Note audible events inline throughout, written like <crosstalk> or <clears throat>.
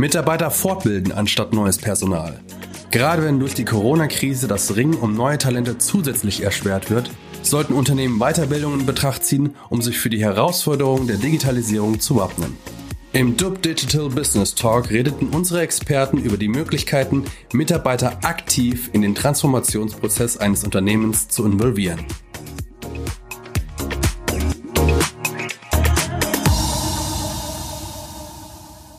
Mitarbeiter fortbilden anstatt neues Personal. Gerade wenn durch die Corona-Krise das Ringen um neue Talente zusätzlich erschwert wird, sollten Unternehmen Weiterbildungen in Betracht ziehen, um sich für die Herausforderungen der Digitalisierung zu wappnen. Im DUB Digital Business Talk redeten unsere Experten über die Möglichkeiten, Mitarbeiter aktiv in den Transformationsprozess eines Unternehmens zu involvieren.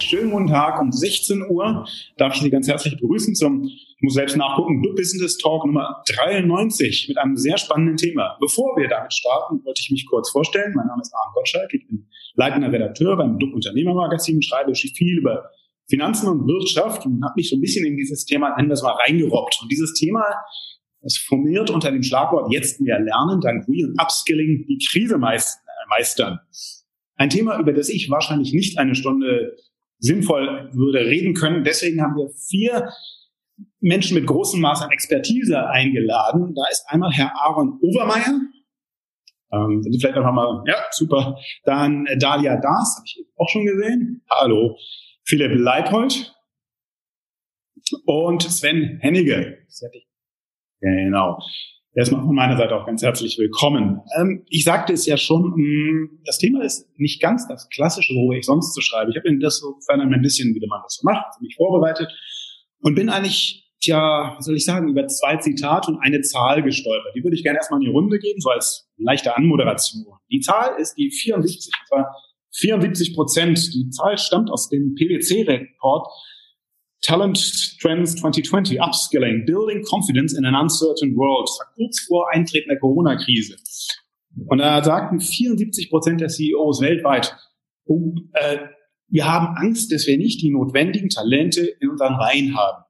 Schönen guten Tag um 16 Uhr. Darf ich Sie ganz herzlich begrüßen zum, ich muss selbst nachgucken, Du Business Talk Nummer 93 mit einem sehr spannenden Thema. Bevor wir damit starten, wollte ich mich kurz vorstellen. Mein Name ist Arne Gottschalk. Ich bin leitender Redakteur beim DUB Unternehmermagazin, schreibe viel über Finanzen und Wirtschaft und habe mich so ein bisschen in dieses Thema, nennen wir es mal, reingerobbt. Und dieses Thema, das formiert unter dem Schlagwort jetzt mehr lernen, dank Re- und Upskilling die Krise meistern. Ein Thema, über das ich wahrscheinlich nicht eine Stunde sinnvoll würde reden können. Deswegen haben wir vier Menschen mit großem Maß an Expertise eingeladen. Da ist einmal Herr Aaron Overmeier. Ähm, sind Sie vielleicht einfach mal, ja, super. Dann äh, Dalia Das, habe ich auch schon gesehen. Hallo. Philipp Leipold. Und Sven Hennige. Genau. Erstmal von meiner Seite auch ganz herzlich willkommen. Ähm, ich sagte es ja schon, mm, das Thema ist nicht ganz das Klassische, worüber ich sonst so schreibe. Ich habe das so ein bisschen, wie man das so macht, mich vorbereitet und bin eigentlich, tja, was soll ich sagen, über zwei Zitate und eine Zahl gestolpert. Die würde ich gerne erstmal in die Runde geben, so als leichte Anmoderation. Die Zahl ist die 74, und zwar 74 Prozent. Die Zahl stammt aus dem PwC-Report Talent Trends 2020, Upskilling, Building Confidence in an Uncertain World. Das war kurz vor Eintreten der Corona-Krise. Und da sagten 74 Prozent der CEOs weltweit, oh, äh, wir haben Angst, dass wir nicht die notwendigen Talente in unseren Reihen haben.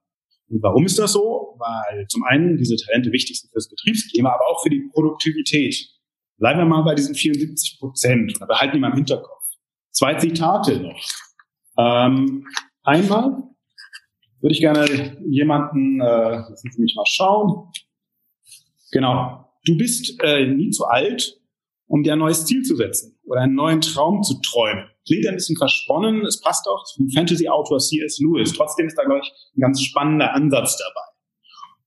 Und warum ist das so? Weil zum einen diese Talente wichtig sind fürs Betriebsklima, aber auch für die Produktivität. Bleiben wir mal bei diesen 74 Prozent oder behalten die mal im Hinterkopf. Zwei Zitate noch. Ähm, einmal würde ich gerne jemanden, äh, lassen Sie mich mal schauen. Genau. Du bist äh, nie zu alt, um dir ein neues Ziel zu setzen oder einen neuen Traum zu träumen. Klingt ein bisschen versponnen, es passt auch zum Fantasy-Autor C.S. Lewis. Trotzdem ist da, glaube ich, ein ganz spannender Ansatz dabei.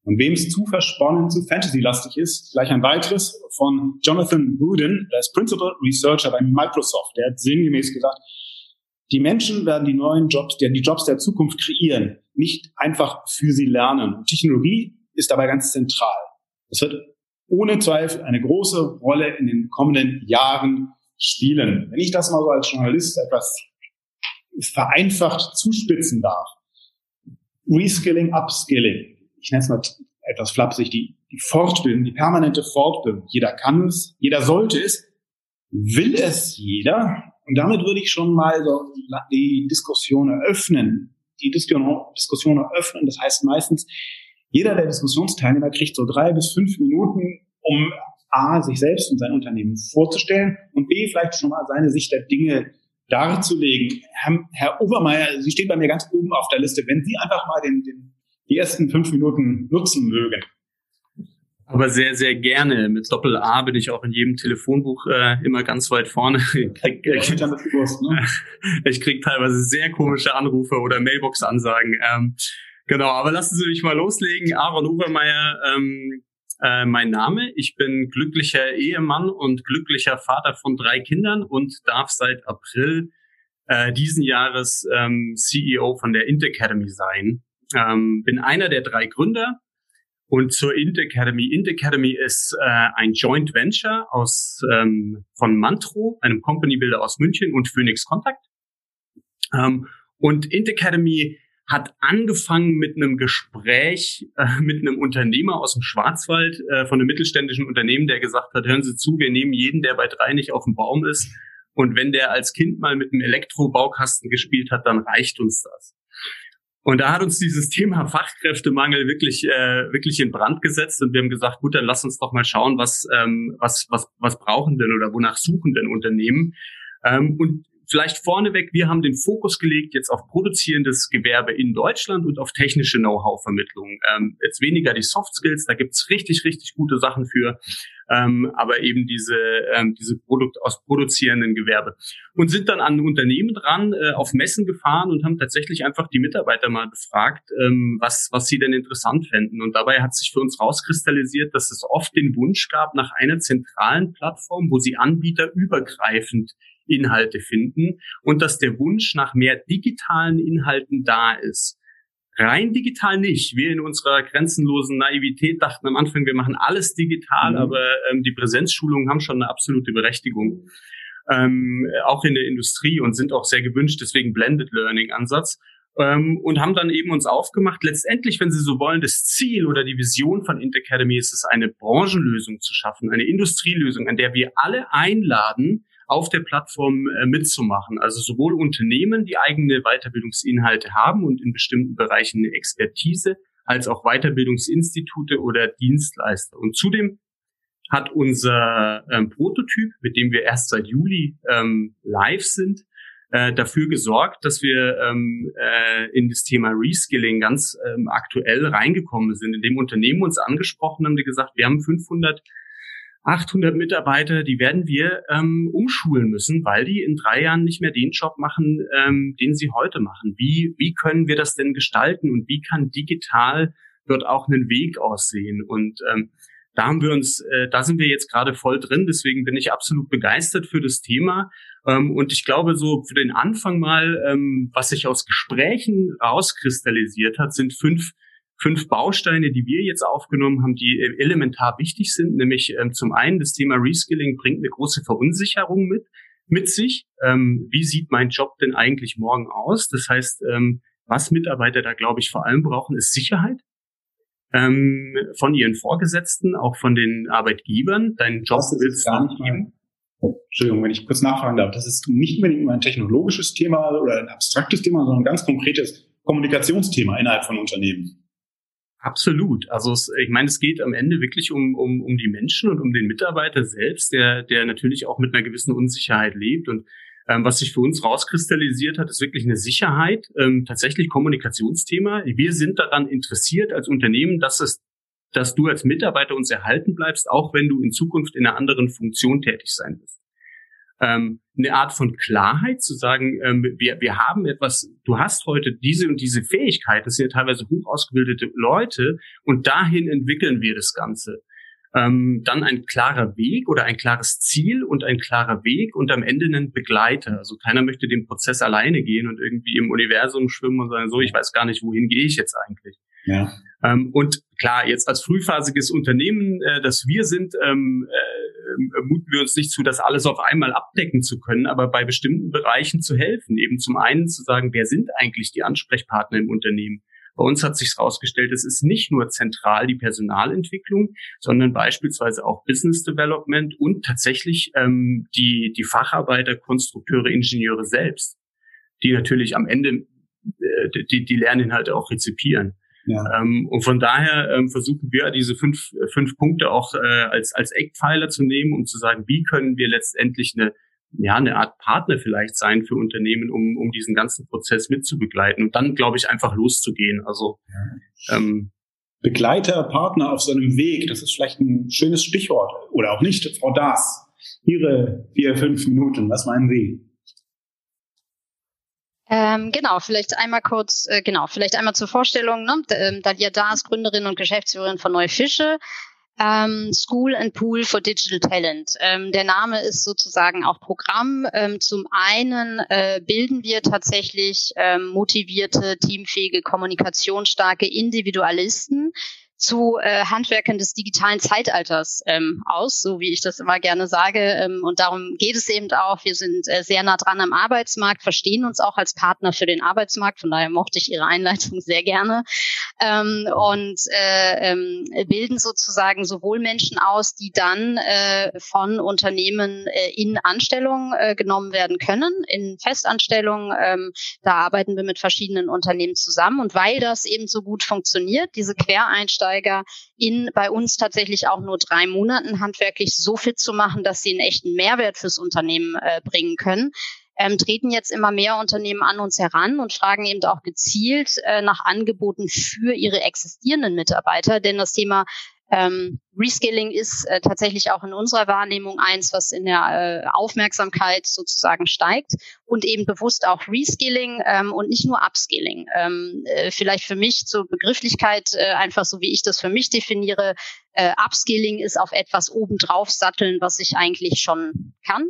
Und wem es zu versponnen, zu Fantasy-lastig ist, gleich ein weiteres von Jonathan Rudin, der ist Principal Researcher bei Microsoft. Der hat sinngemäß gesagt, die Menschen werden die neuen Jobs, die, die Jobs der Zukunft kreieren, nicht einfach für sie lernen. Und Technologie ist dabei ganz zentral. Es wird ohne Zweifel eine große Rolle in den kommenden Jahren spielen. Wenn ich das mal so als Journalist etwas vereinfacht zuspitzen darf. Reskilling, Upskilling. Ich nenne es mal etwas flapsig, die, die Fortbildung, die permanente Fortbildung. Jeder kann es, jeder sollte es. Will es jeder? Und damit würde ich schon mal so die Diskussion eröffnen. Die Diskussion eröffnen, das heißt meistens, jeder der Diskussionsteilnehmer kriegt so drei bis fünf Minuten, um A, sich selbst und sein Unternehmen vorzustellen und B, vielleicht schon mal seine Sicht der Dinge darzulegen. Herr, Herr Obermeier, Sie stehen bei mir ganz oben auf der Liste. Wenn Sie einfach mal den, den, die ersten fünf Minuten nutzen mögen. Aber sehr, sehr gerne. Mit Doppel A bin ich auch in jedem Telefonbuch äh, immer ganz weit vorne. <laughs> Ich krieg, äh, ne? <laughs> ich krieg teilweise sehr komische Anrufe oder Mailbox-Ansagen. Ähm, genau, aber lassen Sie mich mal loslegen. Aaron Obermeier, ähm, äh, mein Name. Ich bin glücklicher Ehemann und glücklicher Vater von drei Kindern und darf seit April äh, diesen Jahres ähm, CEO von der Int Academy sein. Ähm, bin einer der drei Gründer und zur Int Academy. Int Academy ist äh, ein Joint Venture aus ähm, von Mantro, einem Company Builder aus München und Phoenix Contact. Ähm, und Int Academy hat angefangen mit einem Gespräch äh, mit einem Unternehmer aus dem Schwarzwald äh, von einem mittelständischen Unternehmen, der gesagt hat, hören Sie zu, wir nehmen jeden, der bei drei nicht auf dem Baum ist. Und wenn der als Kind mal mit einem Elektrobaukasten gespielt hat, dann reicht uns das. Und da hat uns dieses Thema Fachkräftemangel wirklich, äh, wirklich in Brand gesetzt und wir haben gesagt, gut, dann lass uns doch mal schauen, was, ähm, was, was, was brauchen denn oder wonach suchen denn Unternehmen. Ähm, und vielleicht vorneweg, wir haben den Fokus gelegt jetzt auf produzierendes Gewerbe in Deutschland und auf technische Know-how-Vermittlung. Ähm, jetzt weniger die Soft Skills, da gibt's richtig, richtig gute Sachen für. ähm, aber eben diese, ähm, diese Produkt aus produzierenden Gewerbe. Und sind dann an Unternehmen dran, äh, auf Messen gefahren und haben tatsächlich einfach die Mitarbeiter mal befragt, ähm, was, was sie denn interessant fänden. Und dabei hat sich für uns rauskristallisiert, dass es oft den Wunsch gab nach einer zentralen Plattform, wo sie Anbieter übergreifend Inhalte finden und dass der Wunsch nach mehr digitalen Inhalten da ist. Rein digital nicht. Wir in unserer grenzenlosen Naivität dachten am Anfang, wir machen alles digital, mhm. aber ähm, die Präsenzschulungen haben schon eine absolute Berechtigung. Ähm, auch in der Industrie und sind auch sehr gewünscht, deswegen Blended Learning Ansatz. Ähm, und haben dann eben uns aufgemacht. Letztendlich, wenn Sie so wollen, das Ziel oder die Vision von Interacademy ist es, eine Branchenlösung zu schaffen, eine Industrielösung, an der wir alle einladen, auf der Plattform äh, mitzumachen. Also sowohl Unternehmen, die eigene Weiterbildungsinhalte haben und in bestimmten Bereichen eine Expertise, als auch Weiterbildungsinstitute oder Dienstleister. Und zudem hat unser ähm, Prototyp, mit dem wir erst seit Juli ähm, live sind, äh, dafür gesorgt, dass wir ähm, äh, in das Thema Reskilling ganz ähm, aktuell reingekommen sind, indem Unternehmen uns angesprochen haben, die gesagt, wir haben 500 800 Mitarbeiter, die werden wir ähm, umschulen müssen, weil die in drei Jahren nicht mehr den Job machen, ähm, den sie heute machen. Wie, wie können wir das denn gestalten und wie kann digital dort auch einen Weg aussehen? Und ähm, da haben wir uns, äh, da sind wir jetzt gerade voll drin. Deswegen bin ich absolut begeistert für das Thema. Ähm, und ich glaube, so für den Anfang mal, ähm, was sich aus Gesprächen rauskristallisiert hat, sind fünf fünf Bausteine, die wir jetzt aufgenommen haben, die äh, elementar wichtig sind. Nämlich ähm, zum einen das Thema Reskilling bringt eine große Verunsicherung mit, mit sich. Ähm, wie sieht mein Job denn eigentlich morgen aus? Das heißt, ähm, was Mitarbeiter da, glaube ich, vor allem brauchen, ist Sicherheit ähm, von ihren Vorgesetzten, auch von den Arbeitgebern. Dein Job willst gar nicht geben. Entschuldigung, wenn ich kurz nachfragen darf. Das ist nicht unbedingt nur ein technologisches Thema oder ein abstraktes Thema, sondern ein ganz konkretes Kommunikationsthema innerhalb von Unternehmen. Absolut. Also es, ich meine, es geht am Ende wirklich um, um, um die Menschen und um den Mitarbeiter selbst, der, der natürlich auch mit einer gewissen Unsicherheit lebt. Und ähm, was sich für uns rauskristallisiert hat, ist wirklich eine Sicherheit, ähm, tatsächlich Kommunikationsthema. Wir sind daran interessiert als Unternehmen, dass es dass du als Mitarbeiter uns erhalten bleibst, auch wenn du in Zukunft in einer anderen Funktion tätig sein wirst ähm, eine Art von Klarheit zu sagen, ähm, wir, wir haben etwas, du hast heute diese und diese Fähigkeit, das sind ja teilweise hoch ausgebildete Leute und dahin entwickeln wir das Ganze. Ähm, dann ein klarer Weg oder ein klares Ziel und ein klarer Weg und am Ende einen Begleiter. Also keiner möchte den Prozess alleine gehen und irgendwie im Universum schwimmen und sagen, so, ich weiß gar nicht, wohin gehe ich jetzt eigentlich. Ja. Ähm, und klar, jetzt als frühphasiges Unternehmen, äh, das wir sind, ähm, äh, muten wir uns nicht zu, das alles auf einmal abdecken zu können, aber bei bestimmten Bereichen zu helfen. Eben zum einen zu sagen, wer sind eigentlich die Ansprechpartner im Unternehmen? Bei uns hat sich herausgestellt, es ist nicht nur zentral die Personalentwicklung, sondern beispielsweise auch Business Development und tatsächlich ähm, die, die Facharbeiter, Konstrukteure, Ingenieure selbst, die natürlich am Ende äh, die, die Lerninhalte auch rezipieren. Ja. Ähm, und von daher ähm, versuchen wir diese fünf, fünf Punkte auch äh, als, als Eckpfeiler zu nehmen, um zu sagen, wie können wir letztendlich eine, ja, eine Art Partner vielleicht sein für Unternehmen, um, um diesen ganzen Prozess mitzubegleiten und dann, glaube ich, einfach loszugehen. Also ja. ähm, Begleiter, Partner auf seinem Weg, das ist vielleicht ein schönes Stichwort. Oder auch nicht, Frau Das. Ihre vier, fünf Minuten, was meinen Sie? Ähm, genau, vielleicht einmal kurz, äh, genau, vielleicht einmal zur Vorstellung. Ne? Ähm, Dalia Das, Gründerin und Geschäftsführerin von Neue Fische. Ähm, School and Pool for Digital Talent. Ähm, der Name ist sozusagen auch Programm. Ähm, zum einen äh, bilden wir tatsächlich ähm, motivierte, teamfähige, kommunikationsstarke Individualisten, zu äh, Handwerkern des digitalen Zeitalters ähm, aus, so wie ich das immer gerne sage. Ähm, und darum geht es eben auch. Wir sind äh, sehr nah dran am Arbeitsmarkt, verstehen uns auch als Partner für den Arbeitsmarkt. Von daher mochte ich Ihre Einleitung sehr gerne. Ähm, und äh, ähm, bilden sozusagen sowohl Menschen aus, die dann äh, von Unternehmen äh, in Anstellung äh, genommen werden können, in Festanstellung. Ähm, da arbeiten wir mit verschiedenen Unternehmen zusammen. Und weil das eben so gut funktioniert, diese Quereinsteiger Einsteiger in bei uns tatsächlich auch nur drei Monaten handwerklich so fit zu machen, dass sie einen echten Mehrwert fürs Unternehmen äh, bringen können. Ähm, treten jetzt immer mehr Unternehmen an uns heran und fragen eben auch gezielt äh, nach Angeboten für ihre existierenden Mitarbeiter. Denn das Thema Ähm, Reskilling ist äh, tatsächlich auch in unserer Wahrnehmung eins, was in der äh, Aufmerksamkeit sozusagen steigt und eben bewusst auch Reskilling ähm, und nicht nur Upskilling. Ähm, äh, vielleicht für mich zur Begrifflichkeit, äh, einfach so wie ich das für mich definiere, äh, Upskilling ist auf etwas obendrauf satteln, was ich eigentlich schon kann.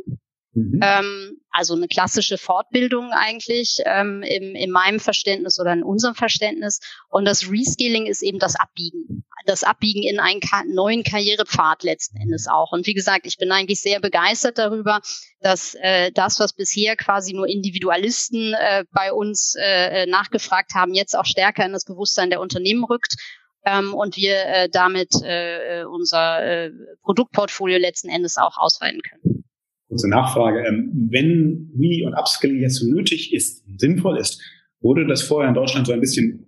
Mhm. Ähm, also eine klassische Fortbildung eigentlich ähm, im, in meinem Verständnis oder in unserem Verständnis. Und das Reskilling ist eben das Abbiegen. Das Abbiegen in einen ka neuen Karrierepfad letzten Endes auch. Und wie gesagt, ich bin eigentlich sehr begeistert darüber, dass äh, das, was bisher quasi nur Individualisten äh, bei uns äh, nachgefragt haben, jetzt auch stärker in das Bewusstsein der Unternehmen rückt ähm, und wir äh, damit äh, unser äh, Produktportfolio letzten Endes auch ausweiten können kurze Nachfrage. Ähm, wenn Re- und Upskilling jetzt so nötig ist, sinnvoll ist, wurde das vorher in Deutschland so ein bisschen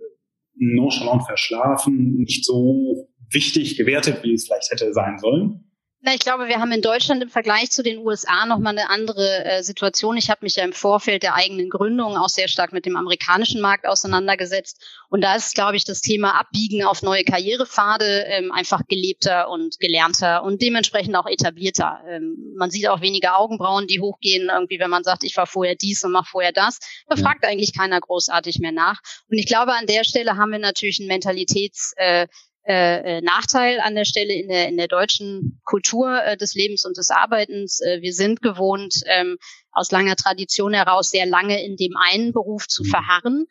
nonchalant verschlafen, nicht so wichtig gewertet, wie es vielleicht hätte sein sollen? Na, ich glaube, wir haben in Deutschland im Vergleich zu den USA nochmal eine andere äh, Situation. Ich habe mich ja im Vorfeld der eigenen Gründung auch sehr stark mit dem amerikanischen Markt auseinandergesetzt. Und da ist, glaube ich, das Thema Abbiegen auf neue Karrierepfade ähm, einfach gelebter und gelernter und dementsprechend auch etablierter. Ähm, man sieht auch weniger Augenbrauen, die hochgehen, irgendwie, wenn man sagt, ich war vorher dies und mache vorher das. Da fragt eigentlich keiner großartig mehr nach. Und ich glaube, an der Stelle haben wir natürlich ein Mentalitäts- äh, äh, äh, Nachteil an der Stelle in der, in der deutschen Kultur äh, des Lebens und des Arbeitens. Äh, wir sind gewohnt, ähm, aus langer Tradition heraus sehr lange in dem einen Beruf zu mhm. verharren.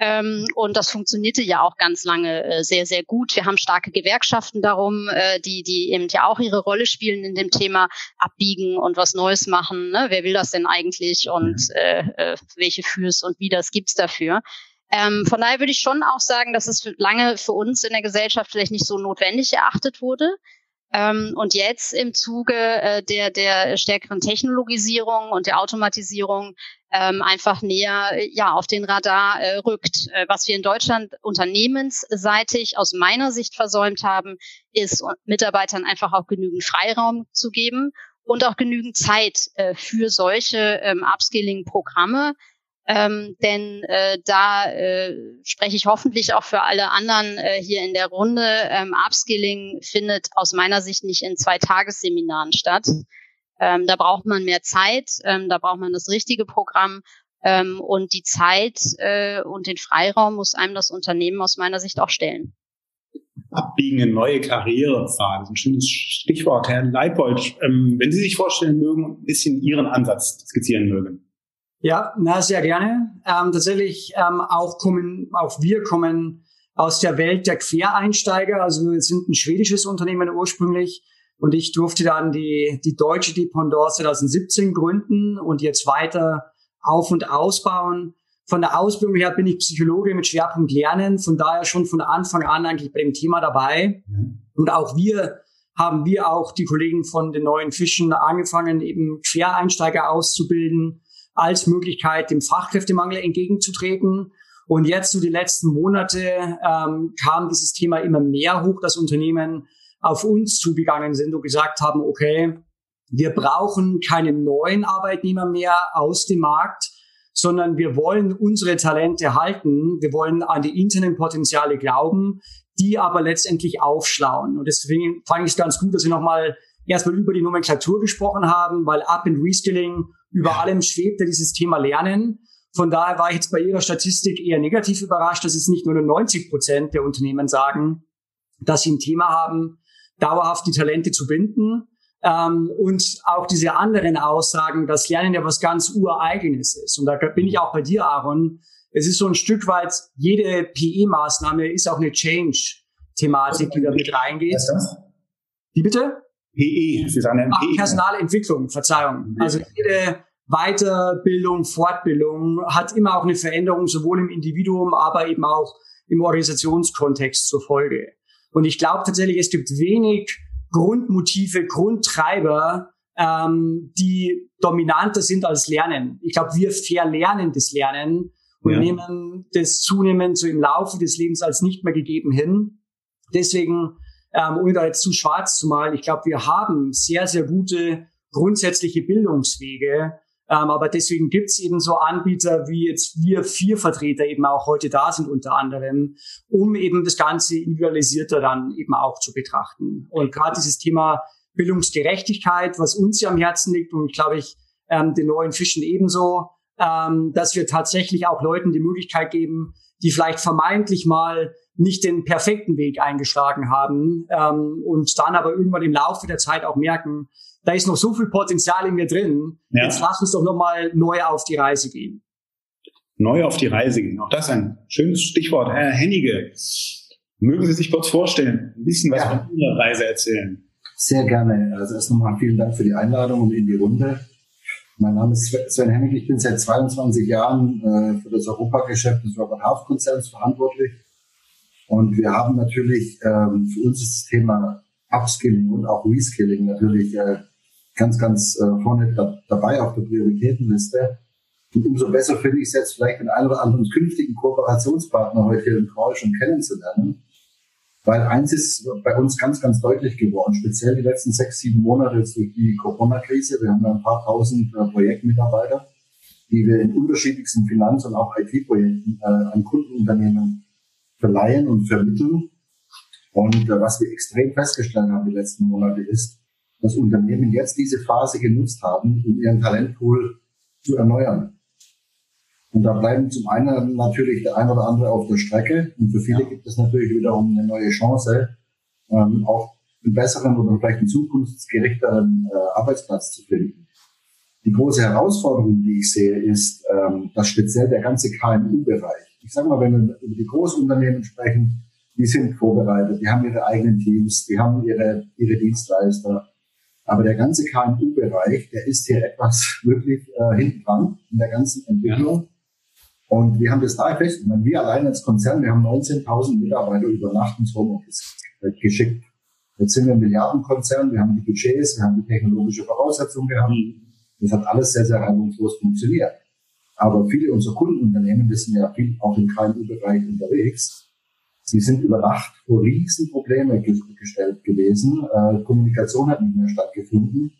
Ähm, und das funktionierte ja auch ganz lange äh, sehr, sehr gut. Wir haben starke Gewerkschaften darum, äh, die, die eben ja auch ihre Rolle spielen in dem Thema abbiegen und was Neues machen. Ne? Wer will das denn eigentlich und äh, äh, welche Fürs und wie das gibt's dafür? Ähm, von daher würde ich schon auch sagen, dass es lange für uns in der Gesellschaft vielleicht nicht so notwendig erachtet wurde. Ähm, und jetzt im Zuge äh, der, der stärkeren Technologisierung und der Automatisierung ähm, einfach näher ja, auf den Radar äh, rückt. Äh, was wir in Deutschland unternehmensseitig aus meiner Sicht versäumt haben, ist Mitarbeitern einfach auch genügend Freiraum zu geben und auch genügend Zeit äh, für solche ähm, Upskilling-Programme. Ähm, denn äh, da äh, spreche ich hoffentlich auch für alle anderen äh, hier in der Runde. Ähm, Upskilling findet aus meiner Sicht nicht in zwei Tagesseminaren statt. Ähm, da braucht man mehr Zeit, ähm, da braucht man das richtige Programm ähm, und die Zeit äh, und den Freiraum muss einem das Unternehmen aus meiner Sicht auch stellen. Abbiegen in neue Karrierepfade, ein schönes Stichwort. Herr Leipold, ähm, wenn Sie sich vorstellen mögen, ein bisschen Ihren Ansatz skizzieren mögen. Ja, na, sehr gerne. Ähm, tatsächlich ähm, auch kommen, auch wir kommen aus der Welt der Quereinsteiger. Also wir sind ein schwedisches Unternehmen ursprünglich und ich durfte dann die, die deutsche Dependance 2017 gründen und jetzt weiter auf- und ausbauen. Von der Ausbildung her bin ich Psychologe mit Schwerpunkt Lernen, von daher schon von Anfang an eigentlich bei dem Thema dabei. Und auch wir haben wir auch die Kollegen von den neuen Fischen angefangen, eben Quereinsteiger auszubilden als Möglichkeit, dem Fachkräftemangel entgegenzutreten. Und jetzt so die letzten Monate ähm, kam dieses Thema immer mehr hoch, dass Unternehmen auf uns zugegangen sind und gesagt haben, okay, wir brauchen keine neuen Arbeitnehmer mehr aus dem Markt, sondern wir wollen unsere Talente halten. Wir wollen an die internen Potenziale glauben, die aber letztendlich aufschlauen. Und deswegen fand ich es ganz gut, dass wir nochmal erstmal über die Nomenklatur gesprochen haben, weil Up and Reskilling über ja. allem schwebte dieses Thema Lernen. Von daher war ich jetzt bei Ihrer Statistik eher negativ überrascht, dass es nicht nur 90 Prozent der Unternehmen sagen, dass sie ein Thema haben, dauerhaft die Talente zu binden. Ähm, und auch diese anderen Aussagen, dass Lernen ja was ganz Ureigenes ist. Und da bin ich auch bei dir, Aaron. Es ist so ein Stück weit, jede PE-Maßnahme ist auch eine Change-Thematik, die da mit reingeht. Wie bitte? PE, ist eine Ach, PE. Personalentwicklung, Verzeihung. Also jede Weiterbildung, Fortbildung hat immer auch eine Veränderung, sowohl im Individuum, aber eben auch im Organisationskontext zur Folge. Und ich glaube tatsächlich, es gibt wenig Grundmotive, Grundtreiber, ähm, die dominanter sind als Lernen. Ich glaube, wir verlernen das Lernen und ja. nehmen das zunehmend so im Laufe des Lebens als nicht mehr gegeben hin. Deswegen ähm, ohne da jetzt zu schwarz zu malen, ich glaube, wir haben sehr, sehr gute grundsätzliche Bildungswege, Ähm, aber deswegen gibt's eben so Anbieter wie jetzt wir vier Vertreter eben auch heute da sind unter anderem, um eben das Ganze individualisierter dann eben auch zu betrachten. Und gerade dieses Thema Bildungsgerechtigkeit, was uns ja am Herzen liegt und glaube ich ähm, den neuen Fischen ebenso, ähm, dass wir tatsächlich auch Leuten die Möglichkeit geben, die vielleicht vermeintlich mal nicht den perfekten Weg eingeschlagen haben ähm, und dann aber irgendwann im Laufe der Zeit auch merken, da ist noch so viel Potenzial in mir drin. Ja. Jetzt lass uns doch nochmal neu auf die Reise gehen. Neu auf die Reise gehen. Auch das ist ein schönes Stichwort. Herr Hennige, mögen Sie sich kurz vorstellen, ein bisschen was ja. von Ihrer Reise erzählen? Sehr gerne. Also erst nochmal vielen Dank für die Einladung und in die Runde. Mein Name ist Sven Hennig. Ich bin seit 22 Jahren äh, für das Europageschäft des Robert Half Konzerns verantwortlich. Und wir haben natürlich, ähm, für uns ist das Thema Upskilling und auch Reskilling natürlich äh, ganz, ganz äh, vorne da, dabei auf der Prioritätenliste. Und umso besser finde ich es jetzt vielleicht den einen oder anderen künftigen Kooperationspartner heute hier im Call schon kennenzulernen. Weil eins ist bei uns ganz, ganz deutlich geworden, speziell die letzten sechs, sieben Monate durch die Corona-Krise. Wir haben ein paar tausend äh, Projektmitarbeiter, die wir in unterschiedlichsten Finanz- und auch IT-Projekten äh, an Kundenunternehmen verleihen und vermitteln. Und äh, was wir extrem festgestellt haben die letzten Monate ist, dass Unternehmen jetzt diese Phase genutzt haben, um ihren Talentpool zu erneuern. Und da bleiben zum einen natürlich der ein oder andere auf der Strecke. Und für viele gibt es natürlich wiederum eine neue Chance, ähm, auch einen besseren oder vielleicht einen zukunftsgerichteren äh, Arbeitsplatz zu finden. Die große Herausforderung, die ich sehe, ist, ähm, dass speziell der ganze KMU-Bereich, ich sage mal, wenn wir über die Großunternehmen sprechen, die sind vorbereitet, die haben ihre eigenen Teams, die haben ihre, ihre Dienstleister. Aber der ganze KMU-Bereich, der ist hier etwas <laughs> wirklich äh, hinten dran in der ganzen Entwicklung. Ja. Und wir haben das da fest. Ich meine, wir allein als Konzern, wir haben 19.000 Mitarbeiter über Nacht ins Homeoffice geschickt. Jetzt sind wir ein Milliardenkonzern, wir haben die Budgets, wir haben die technologische Voraussetzungen gehabt. Das hat alles sehr, sehr reibungslos funktioniert. Aber viele unserer Kundenunternehmen, die sind ja viel auch im KMU-Bereich unterwegs, die sind über Nacht vor Riesenprobleme gestellt gewesen. Äh, Kommunikation hat nicht mehr stattgefunden.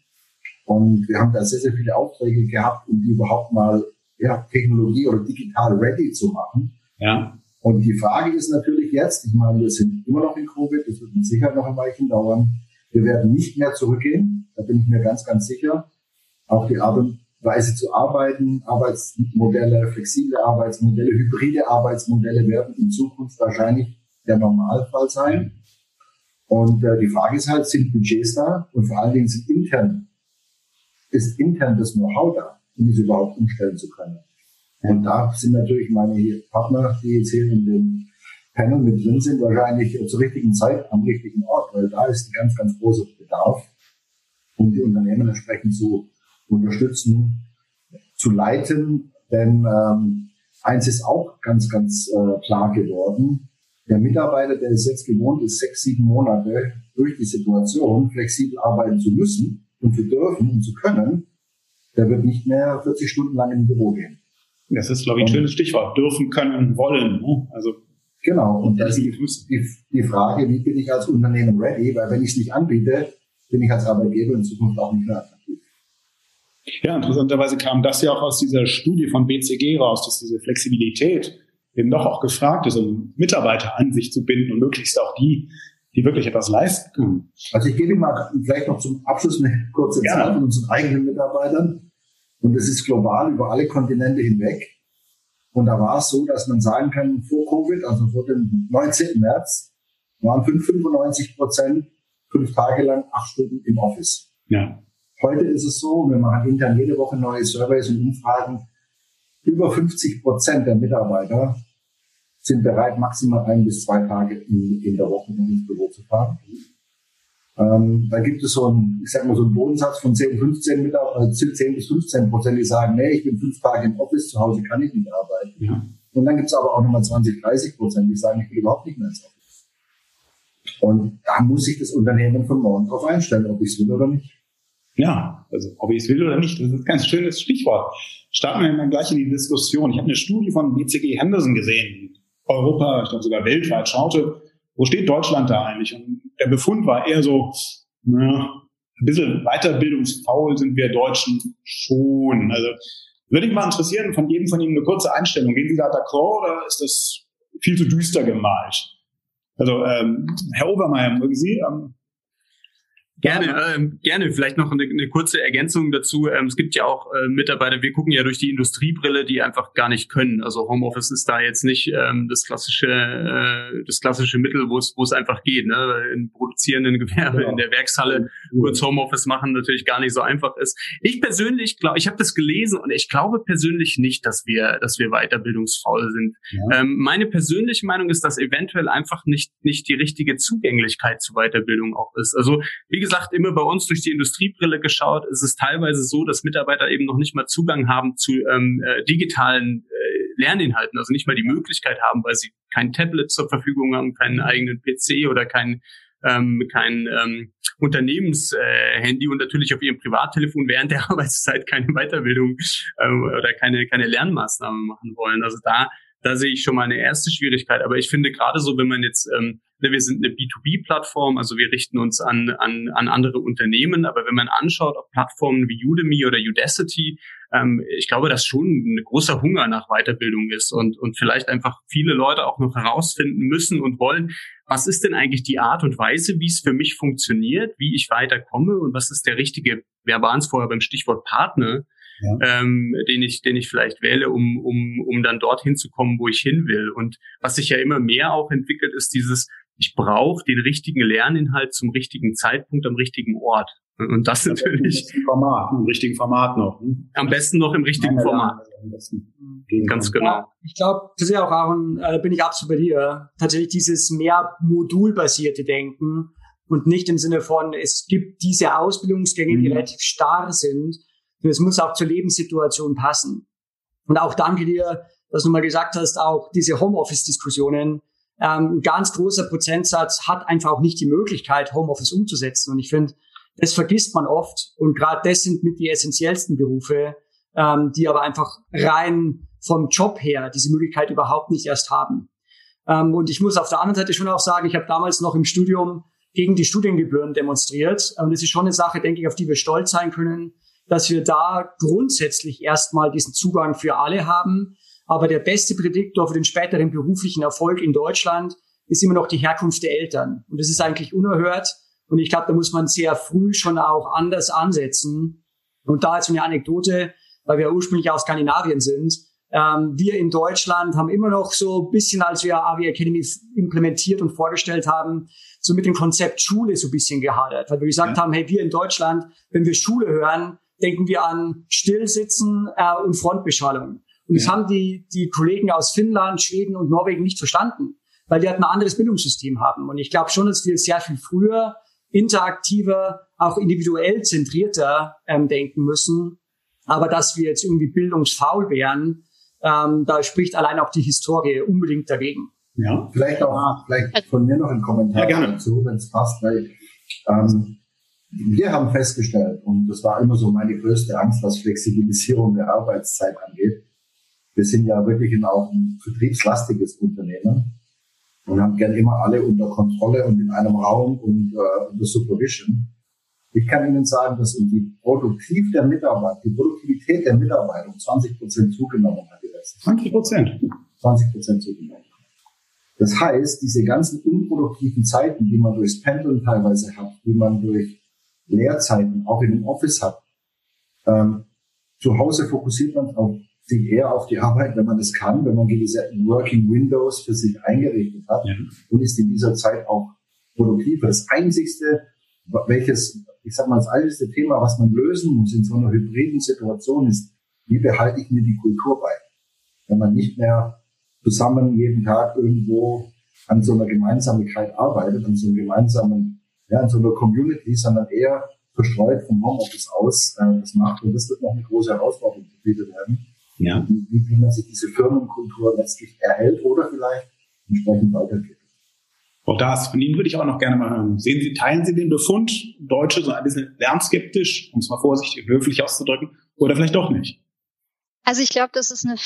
Und wir haben da sehr, sehr viele Aufträge gehabt, um die überhaupt mal ja, Technologie oder digital ready zu machen. Ja. Und die Frage ist natürlich jetzt, ich meine, wir sind immer noch in Covid, das wird uns sicher noch ein Weilchen dauern. Wir werden nicht mehr zurückgehen, da bin ich mir ganz, ganz sicher. Auch die Art und Weise zu arbeiten, Arbeitsmodelle, flexible Arbeitsmodelle, hybride Arbeitsmodelle werden in Zukunft wahrscheinlich der Normalfall sein. Und äh, die Frage ist halt, sind Budgets da und vor allen Dingen sind intern, ist intern das Know-how da? um diese überhaupt umstellen zu können. Und da sind natürlich meine Partner, die jetzt hier in dem Panel mit drin sind, wahrscheinlich zur richtigen Zeit am richtigen Ort, weil da ist ein ganz, ganz großer Bedarf, um die Unternehmen entsprechend zu unterstützen, zu leiten. Denn ähm, eins ist auch ganz, ganz äh, klar geworden. Der Mitarbeiter, der es jetzt gewohnt ist, sechs, sieben Monate durch die Situation flexibel arbeiten zu müssen und zu dürfen und zu können, der wird nicht mehr 40 Stunden lang im Büro gehen. Das ist, glaube ich, ein schönes Stichwort. Dürfen, können, wollen. Ne? Also Genau. Und das ist die, die Frage, wie bin ich als Unternehmen ready? Weil wenn ich es nicht anbiete, bin ich als Arbeitgeber in Zukunft auch nicht mehr. Ja, interessanterweise kam das ja auch aus dieser Studie von BCG raus, dass diese Flexibilität eben doch auch gefragt ist, um Mitarbeiter an sich zu binden und möglichst auch die, die wirklich etwas leisten können. Also ich gebe Ihnen mal vielleicht noch zum Abschluss eine kurze Zahl von unseren eigenen Mitarbeitern. Und es ist global über alle Kontinente hinweg. Und da war es so, dass man sagen kann, vor Covid, also vor dem 19. März, waren 95 Prozent fünf Tage lang acht Stunden im Office. Ja. Heute ist es so, wir machen intern jede Woche neue Surveys und Umfragen. Über 50 Prozent der Mitarbeiter sind bereit, maximal ein bis zwei Tage in, in der Woche ins Büro zu fahren. Ähm, da gibt es so einen, ich sag mal, so einen Bodensatz von 10, 15 Mitarbeiter, 10 bis 15 Prozent, die sagen, nee, ich bin fünf Tage im Office, zu Hause kann ich nicht arbeiten. Ja. Und dann gibt es aber auch nochmal 20, 30 Prozent, die sagen, ich will überhaupt nicht mehr ins Office. Und da muss sich das Unternehmen von morgen drauf einstellen, ob ich es will oder nicht. Ja, also ob ich es will oder nicht, das ist ein ganz schönes Stichwort. Starten wir dann gleich in die Diskussion. Ich habe eine Studie von BCG Henderson gesehen, Europa, ich glaube sogar weltweit schaute, wo steht Deutschland da eigentlich? Und der Befund war eher so, naja, ein bisschen weiterbildungsfaul sind wir Deutschen schon. Also würde mich mal interessieren, von jedem von Ihnen eine kurze Einstellung. Gehen Sie da d'accord oder ist das viel zu düster gemalt? Also ähm, Herr Obermeier, mögen Sie ähm, Gerne, ähm, gerne. Vielleicht noch eine, eine kurze Ergänzung dazu. Ähm, es gibt ja auch äh, Mitarbeiter, wir gucken ja durch die Industriebrille, die einfach gar nicht können. Also Homeoffice ist da jetzt nicht ähm, das klassische, äh, das klassische Mittel, wo es, wo es einfach geht. Ne? In produzierenden Gewerbe, ja. in der Werkshalle kurz Homeoffice machen natürlich gar nicht so einfach ist. Ich persönlich glaube, ich habe das gelesen und ich glaube persönlich nicht, dass wir, dass wir weiterbildungsfaul sind. Ja. Ähm, meine persönliche Meinung ist, dass eventuell einfach nicht nicht die richtige Zugänglichkeit zu Weiterbildung auch ist. Also wie gesagt, immer bei uns durch die Industriebrille geschaut, ist es teilweise so, dass Mitarbeiter eben noch nicht mal Zugang haben zu ähm, äh, digitalen äh, Lerninhalten, also nicht mal die Möglichkeit haben, weil sie kein Tablet zur Verfügung haben, keinen eigenen PC oder kein ähm, kein ähm, Unternehmenshandy äh, und natürlich auf ihrem Privattelefon während der <laughs> Arbeitszeit keine Weiterbildung ähm, oder keine keine Lernmaßnahmen machen wollen. Also da da sehe ich schon mal eine erste Schwierigkeit. Aber ich finde gerade so, wenn man jetzt, ähm, ne, wir sind eine B2B-Plattform, also wir richten uns an, an, an andere Unternehmen, aber wenn man anschaut, auf Plattformen wie Udemy oder Udacity, ähm, ich glaube, dass schon ein großer Hunger nach Weiterbildung ist und, und vielleicht einfach viele Leute auch noch herausfinden müssen und wollen, was ist denn eigentlich die Art und Weise, wie es für mich funktioniert, wie ich weiterkomme und was ist der richtige, wir waren es vorher beim Stichwort Partner, ja. ähm, den ich, den ich vielleicht wähle, um, um, um dann dorthin zu kommen, wo ich hin will. Und was sich ja immer mehr auch entwickelt, ist dieses, ich brauche den richtigen Lerninhalt zum richtigen Zeitpunkt am richtigen Ort. Und das ja, natürlich. Im Format, im richtigen Format noch. Hm? Am besten noch im richtigen ja, Format. Ja, Ganz genau. ich glaube, das ist ja auch, Aaron, äh, bin ich absolut bei dir. Tatsächlich dieses mehr modulbasierte Denken und nicht im Sinne von, es gibt diese Ausbildungsgänge, mhm. die relativ starr sind, es muss auch zur Lebenssituation passen. Und auch danke dir, dass du mal gesagt hast, auch diese Homeoffice-Diskussionen, ähm, ein ganz großer Prozentsatz hat einfach auch nicht die Möglichkeit, Homeoffice umzusetzen. Und ich finde, das vergisst man oft. Und gerade das sind mit die essentiellsten Berufe, ähm, die aber einfach rein vom Job her diese Möglichkeit überhaupt nicht erst haben. Ähm, und ich muss auf der anderen Seite schon auch sagen, ich habe damals noch im Studium gegen die Studiengebühren demonstriert. Und das ist schon eine Sache, denke ich, auf die wir stolz sein können, dass wir da grundsätzlich erstmal diesen Zugang für alle haben. Aber der beste Prädiktor für den späteren beruflichen Erfolg in Deutschland ist immer noch die Herkunft der Eltern. Und das ist eigentlich unerhört. Und ich glaube, da muss man sehr früh schon auch anders ansetzen. Und da jetzt eine Anekdote, weil wir ursprünglich aus Skandinavien sind. Ähm, wir in Deutschland haben immer noch so ein bisschen, als wir AV Academy implementiert und vorgestellt haben, so mit dem Konzept Schule so ein bisschen gehadert. Weil wir gesagt ja. haben, hey, wir in Deutschland, wenn wir Schule hören, denken wir an Stillsitzen äh, und Frontbeschallung. Und das haben die, die Kollegen aus Finnland, Schweden und Norwegen nicht verstanden, weil die halt ein anderes Bildungssystem haben. Und ich glaube schon, dass wir sehr viel früher, interaktiver, auch individuell zentrierter ähm, denken müssen. Aber dass wir jetzt irgendwie bildungsfaul wären, ähm, da spricht allein auch die Historie unbedingt dagegen. Ja, vielleicht auch vielleicht von mir noch ein Kommentar ja, gerne. dazu, wenn es passt, weil ähm, wir haben festgestellt, und das war immer so meine größte Angst, was Flexibilisierung der Arbeitszeit angeht. Wir sind ja wirklich in auch ein vertriebslastiges Unternehmen und haben gern immer alle unter Kontrolle und in einem Raum und äh, unter Supervision. Ich kann Ihnen sagen, dass die Produktiv der Mitarbeiter, die Produktivität der Mitarbeiter um 20 Prozent zugenommen hat die letzten 20 Prozent. 20 Prozent zugenommen. Das heißt, diese ganzen unproduktiven Zeiten, die man durchs Pendeln teilweise hat, die man durch Lehrzeiten auch in dem Office hat. Ähm, zu Hause fokussiert man auf, sich eher auf die Arbeit, wenn man es kann, wenn man gewisse Working Windows für sich eingerichtet hat ja. und ist in dieser Zeit auch produktiv. Das einzigste, welches, ich sag mal, das einzigste Thema, was man lösen muss in so einer hybriden Situation ist, wie behalte ich mir die Kultur bei? Wenn man nicht mehr zusammen jeden Tag irgendwo an so einer Gemeinsamkeit arbeitet, an so einem gemeinsamen ja, in so einer Community, sondern eher verstreut vom Homeoffice aus äh, das macht. Und das wird noch eine große Herausforderung gebildet werden. Ja. Wie, wie man sich diese Firmenkultur letztlich erhält oder vielleicht entsprechend weitergeht. Auch das, von Ihnen würde ich auch noch gerne mal hören. Sehen Sie, teilen Sie den Befund, Deutsche sind ein bisschen lernskeptisch, um es mal vorsichtig und höflich auszudrücken, oder vielleicht doch nicht? Also ich glaube, das ist eine,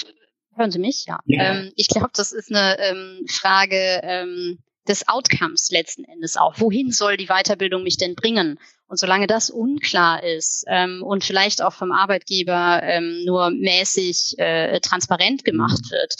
hören Sie mich? Ja. ja. Ähm, ich glaube, das ist eine ähm, Frage ähm, des Outcomes letzten Endes auch. Wohin soll die Weiterbildung mich denn bringen? Und solange das unklar ist ähm, und vielleicht auch vom Arbeitgeber ähm, nur mäßig äh, transparent gemacht wird,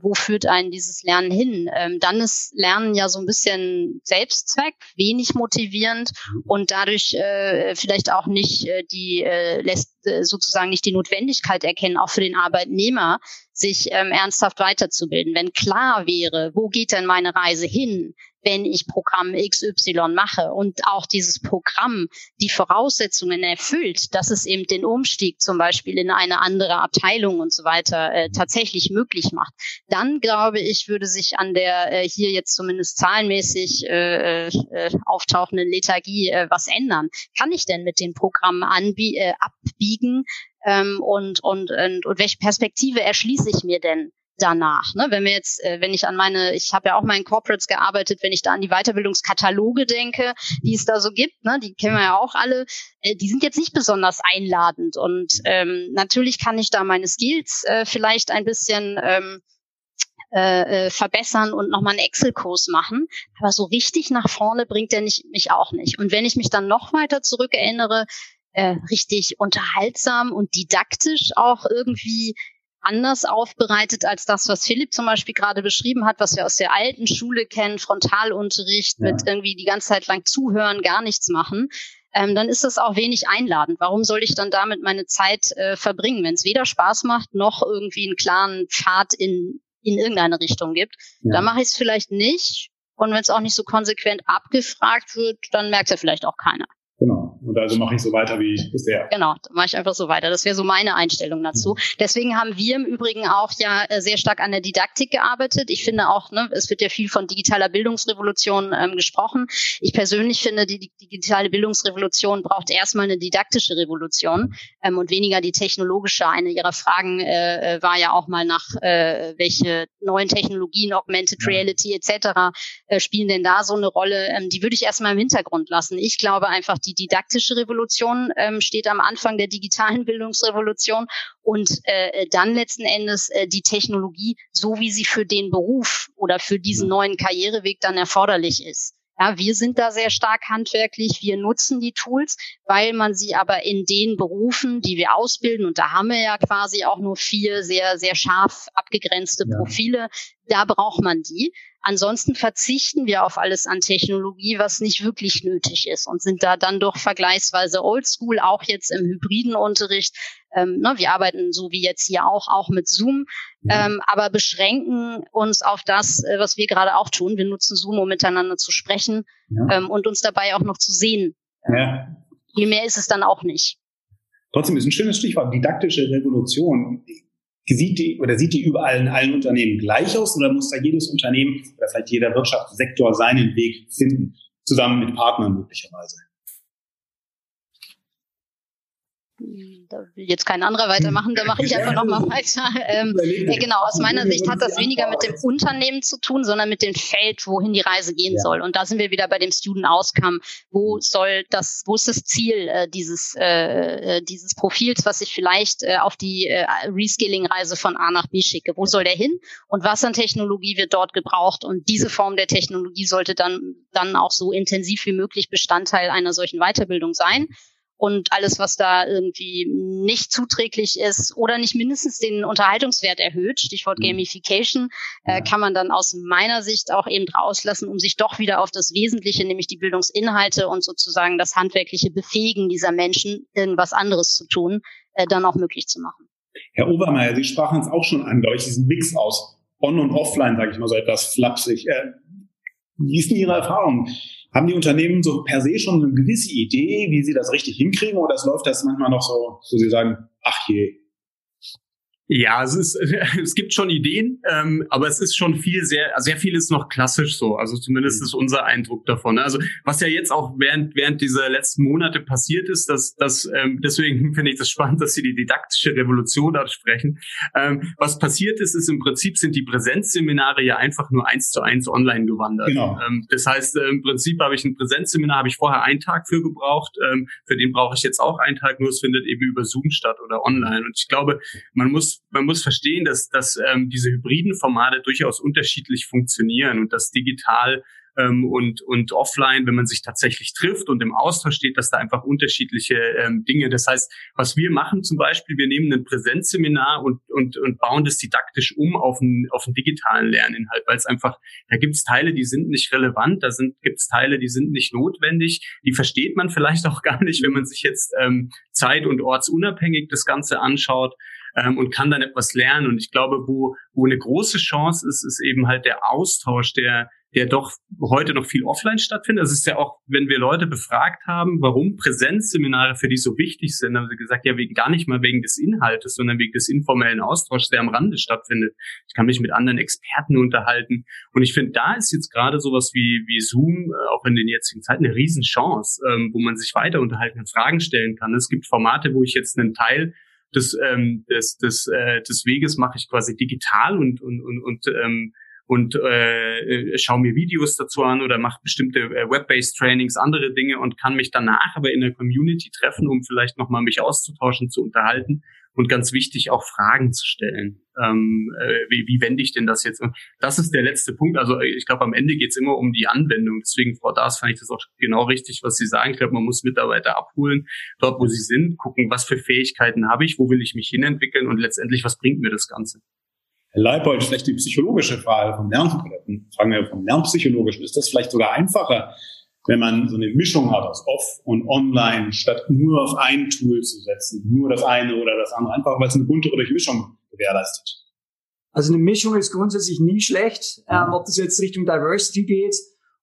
wo führt einen dieses Lernen hin? Ähm, dann ist Lernen ja so ein bisschen Selbstzweck, wenig motivierend und dadurch äh, vielleicht auch nicht äh, die äh, lässt äh, sozusagen nicht die Notwendigkeit erkennen, auch für den Arbeitnehmer, sich ähm, ernsthaft weiterzubilden. Wenn klar wäre, wo geht denn meine Reise hin? Wenn ich Programm XY mache und auch dieses Programm die Voraussetzungen erfüllt, dass es eben den Umstieg zum Beispiel in eine andere Abteilung und so weiter äh, tatsächlich möglich macht, dann glaube ich, würde sich an der äh, hier jetzt zumindest zahlenmäßig äh, äh, auftauchenden Lethargie äh, was ändern. Kann ich denn mit den Programmen anbie äh, abbiegen ähm, und, und, und, und welche Perspektive erschließe ich mir denn? Danach. Ne? Wenn wir jetzt, äh, wenn ich an meine, ich habe ja auch mal in Corporates gearbeitet, wenn ich da an die Weiterbildungskataloge denke, die es da so gibt, ne? die kennen wir ja auch alle, äh, die sind jetzt nicht besonders einladend. Und ähm, natürlich kann ich da meine Skills äh, vielleicht ein bisschen ähm, äh, äh verbessern und nochmal einen Excel-Kurs machen. Aber so richtig nach vorne bringt der nicht, mich auch nicht. Und wenn ich mich dann noch weiter zurückerinnere, äh, richtig unterhaltsam und didaktisch auch irgendwie anders aufbereitet als das, was Philipp zum Beispiel gerade beschrieben hat, was wir aus der alten Schule kennen, Frontalunterricht ja. mit irgendwie die ganze Zeit lang zuhören, gar nichts machen. Ähm, dann ist das auch wenig einladend. Warum soll ich dann damit meine Zeit äh, verbringen, wenn es weder Spaß macht noch irgendwie einen klaren Pfad in, in irgendeine Richtung gibt? Ja. Dann mache ich es vielleicht nicht. Und wenn es auch nicht so konsequent abgefragt wird, dann merkt es ja vielleicht auch keiner. Genau. Und also mache ich so weiter wie bisher. Genau, mache ich einfach so weiter. Das wäre so meine Einstellung dazu. Mhm. Deswegen haben wir im Übrigen auch ja äh, sehr stark an der Didaktik gearbeitet. Ich finde auch, ne, es wird ja viel von digitaler Bildungsrevolution ähm, gesprochen. Ich persönlich finde, die, die digitale Bildungsrevolution braucht erstmal eine didaktische Revolution ähm, und weniger die technologische. Eine ihrer Fragen äh, äh, war ja auch mal nach, äh, welche neuen Technologien, Augmented Reality etc. Äh, spielen denn da so eine Rolle? Ähm, die würde ich erstmal im Hintergrund lassen. Ich glaube einfach, die die didaktische Revolution ähm, steht am Anfang der digitalen <laughs> Bildungsrevolution und äh, dann letzten Endes äh, die Technologie, so wie sie für den Beruf oder für diesen neuen Karriereweg dann erforderlich ist. Ja, wir sind da sehr stark handwerklich. Wir nutzen die Tools, weil man sie aber in den Berufen, die wir ausbilden, und da haben wir ja quasi auch nur vier sehr, sehr scharf abgegrenzte Profile, da braucht man die. Ansonsten verzichten wir auf alles an Technologie, was nicht wirklich nötig ist und sind da dann doch vergleichsweise oldschool, auch jetzt im hybriden Unterricht. Ähm, ne, wir arbeiten so wie jetzt hier auch, auch mit Zoom, ja. ähm, aber beschränken uns auf das, äh, was wir gerade auch tun. Wir nutzen Zoom, um miteinander zu sprechen ja. ähm, und uns dabei auch noch zu sehen. Ja. Viel mehr ist es dann auch nicht. Trotzdem ist ein schönes Stichwort, didaktische Revolution sieht die oder sieht die überall in allen Unternehmen gleich aus oder muss da jedes Unternehmen oder vielleicht jeder Wirtschaftssektor seinen Weg finden, zusammen mit Partnern möglicherweise? Da will jetzt kein anderer weitermachen, da mache ich einfach nochmal weiter. Ähm, ja, genau, aus meiner Sicht hat das weniger mit dem Unternehmen zu tun, sondern mit dem Feld, wohin die Reise gehen soll. Und da sind wir wieder bei dem Student Outcome. Wo soll das, wo ist das Ziel äh, dieses, äh, äh, dieses Profils, was ich vielleicht äh, auf die äh, Reskilling-Reise von A nach B schicke? Wo soll der hin? Und was an Technologie wird dort gebraucht? Und diese Form der Technologie sollte dann, dann auch so intensiv wie möglich Bestandteil einer solchen Weiterbildung sein und alles, was da irgendwie nicht zuträglich ist oder nicht mindestens den Unterhaltungswert erhöht, Stichwort mhm. Gamification, äh, kann man dann aus meiner Sicht auch eben rauslassen, um sich doch wieder auf das Wesentliche, nämlich die Bildungsinhalte und sozusagen das handwerkliche Befähigen dieser Menschen, irgendwas anderes zu tun, äh, dann auch möglich zu machen. Herr Obermeier, Sie sprachen es auch schon an, glaube ich, diesen Mix aus On- und Offline, sage ich mal so etwas flapsig. Äh, wie ist denn Ihre Erfahrung? Haben die Unternehmen so per se schon eine gewisse Idee, wie sie das richtig hinkriegen, oder es läuft das manchmal noch so, so sie sagen, ach je, ja, es ist, <laughs> es gibt schon Ideen, ähm, aber es ist schon viel sehr, sehr viel ist noch klassisch so. Also zumindest mhm. ist unser Eindruck davon. Also was ja jetzt auch während während dieser letzten Monate passiert ist, dass dass ähm, deswegen <laughs> finde ich das spannend, dass Sie die didaktische Revolution ansprechen. Ähm, was passiert ist, ist im Prinzip sind die Präsenzseminare ja einfach nur eins zu eins online gewandert. Genau. Ähm, das heißt, äh, im Prinzip habe ich ein Präsenzseminar, habe ich vorher einen Tag für gebraucht. Ähm, für den brauche ich jetzt auch einen Tag, nur es findet eben über Zoom statt oder online. Und ich glaube, man muss man muss verstehen, dass, dass ähm, diese hybriden Formate durchaus unterschiedlich funktionieren und dass digital ähm, und, und offline, wenn man sich tatsächlich trifft und im Austausch steht, dass da einfach unterschiedliche ähm, Dinge. Das heißt, was wir machen zum Beispiel, wir nehmen ein Präsenzseminar und, und, und bauen das didaktisch um auf einen, auf einen digitalen Lerninhalt, weil es einfach, da gibt es Teile, die sind nicht relevant, da gibt es Teile, die sind nicht notwendig, die versteht man <laughs> vielleicht auch gar nicht, wenn man sich jetzt ähm, zeit- und ortsunabhängig das Ganze anschaut ähm, und kann dann etwas lernen. Und ich glaube, wo, wo eine große Chance ist, ist eben halt der Austausch, der der doch heute noch viel offline stattfindet. Das ist ja auch, wenn wir Leute befragt haben, warum Präsenzseminare für die so wichtig sind, haben sie gesagt, ja, gar nicht mal wegen des Inhaltes, sondern wegen des informellen Austauschs, der am Rande stattfindet. Ich kann mich mit anderen Experten unterhalten. Und ich finde, da ist jetzt gerade sowas wie, wie Zoom, äh, auch in den jetzigen Zeiten, eine Riesenchance, ähm, wo man sich weiter unterhalten kann, Fragen stellen kann. Es gibt Formate, wo ich jetzt einen Teil des, ähm, des, des, äh, des Weges mache ich quasi digital und, und, und, und ähm, und äh, schaue mir Videos dazu an oder mache bestimmte äh, Web-based Trainings, andere Dinge und kann mich danach aber in der Community treffen, um vielleicht nochmal mich auszutauschen, zu unterhalten und ganz wichtig auch Fragen zu stellen. Ähm, äh, wie, wie wende ich denn das jetzt? Und das ist der letzte Punkt. Also ich glaube, am Ende geht es immer um die Anwendung. Deswegen, Frau Das, fand ich das auch genau richtig, was Sie sagen. Ich glaube, man muss Mitarbeiter abholen, dort, wo sie sind, gucken, was für Fähigkeiten habe ich, wo will ich mich hinentwickeln und letztendlich, was bringt mir das Ganze? Herr Leipold, vielleicht die psychologische Frage vom Lernpsychologen. Fragen wir vom Lernpsychologischen. Ist das vielleicht sogar einfacher, wenn man so eine Mischung hat aus Off und Online, statt nur auf ein Tool zu setzen, nur das eine oder das andere, einfach weil es eine buntere Durchmischung gewährleistet? Also eine Mischung ist grundsätzlich nie schlecht, ähm, ob das jetzt Richtung Diversity geht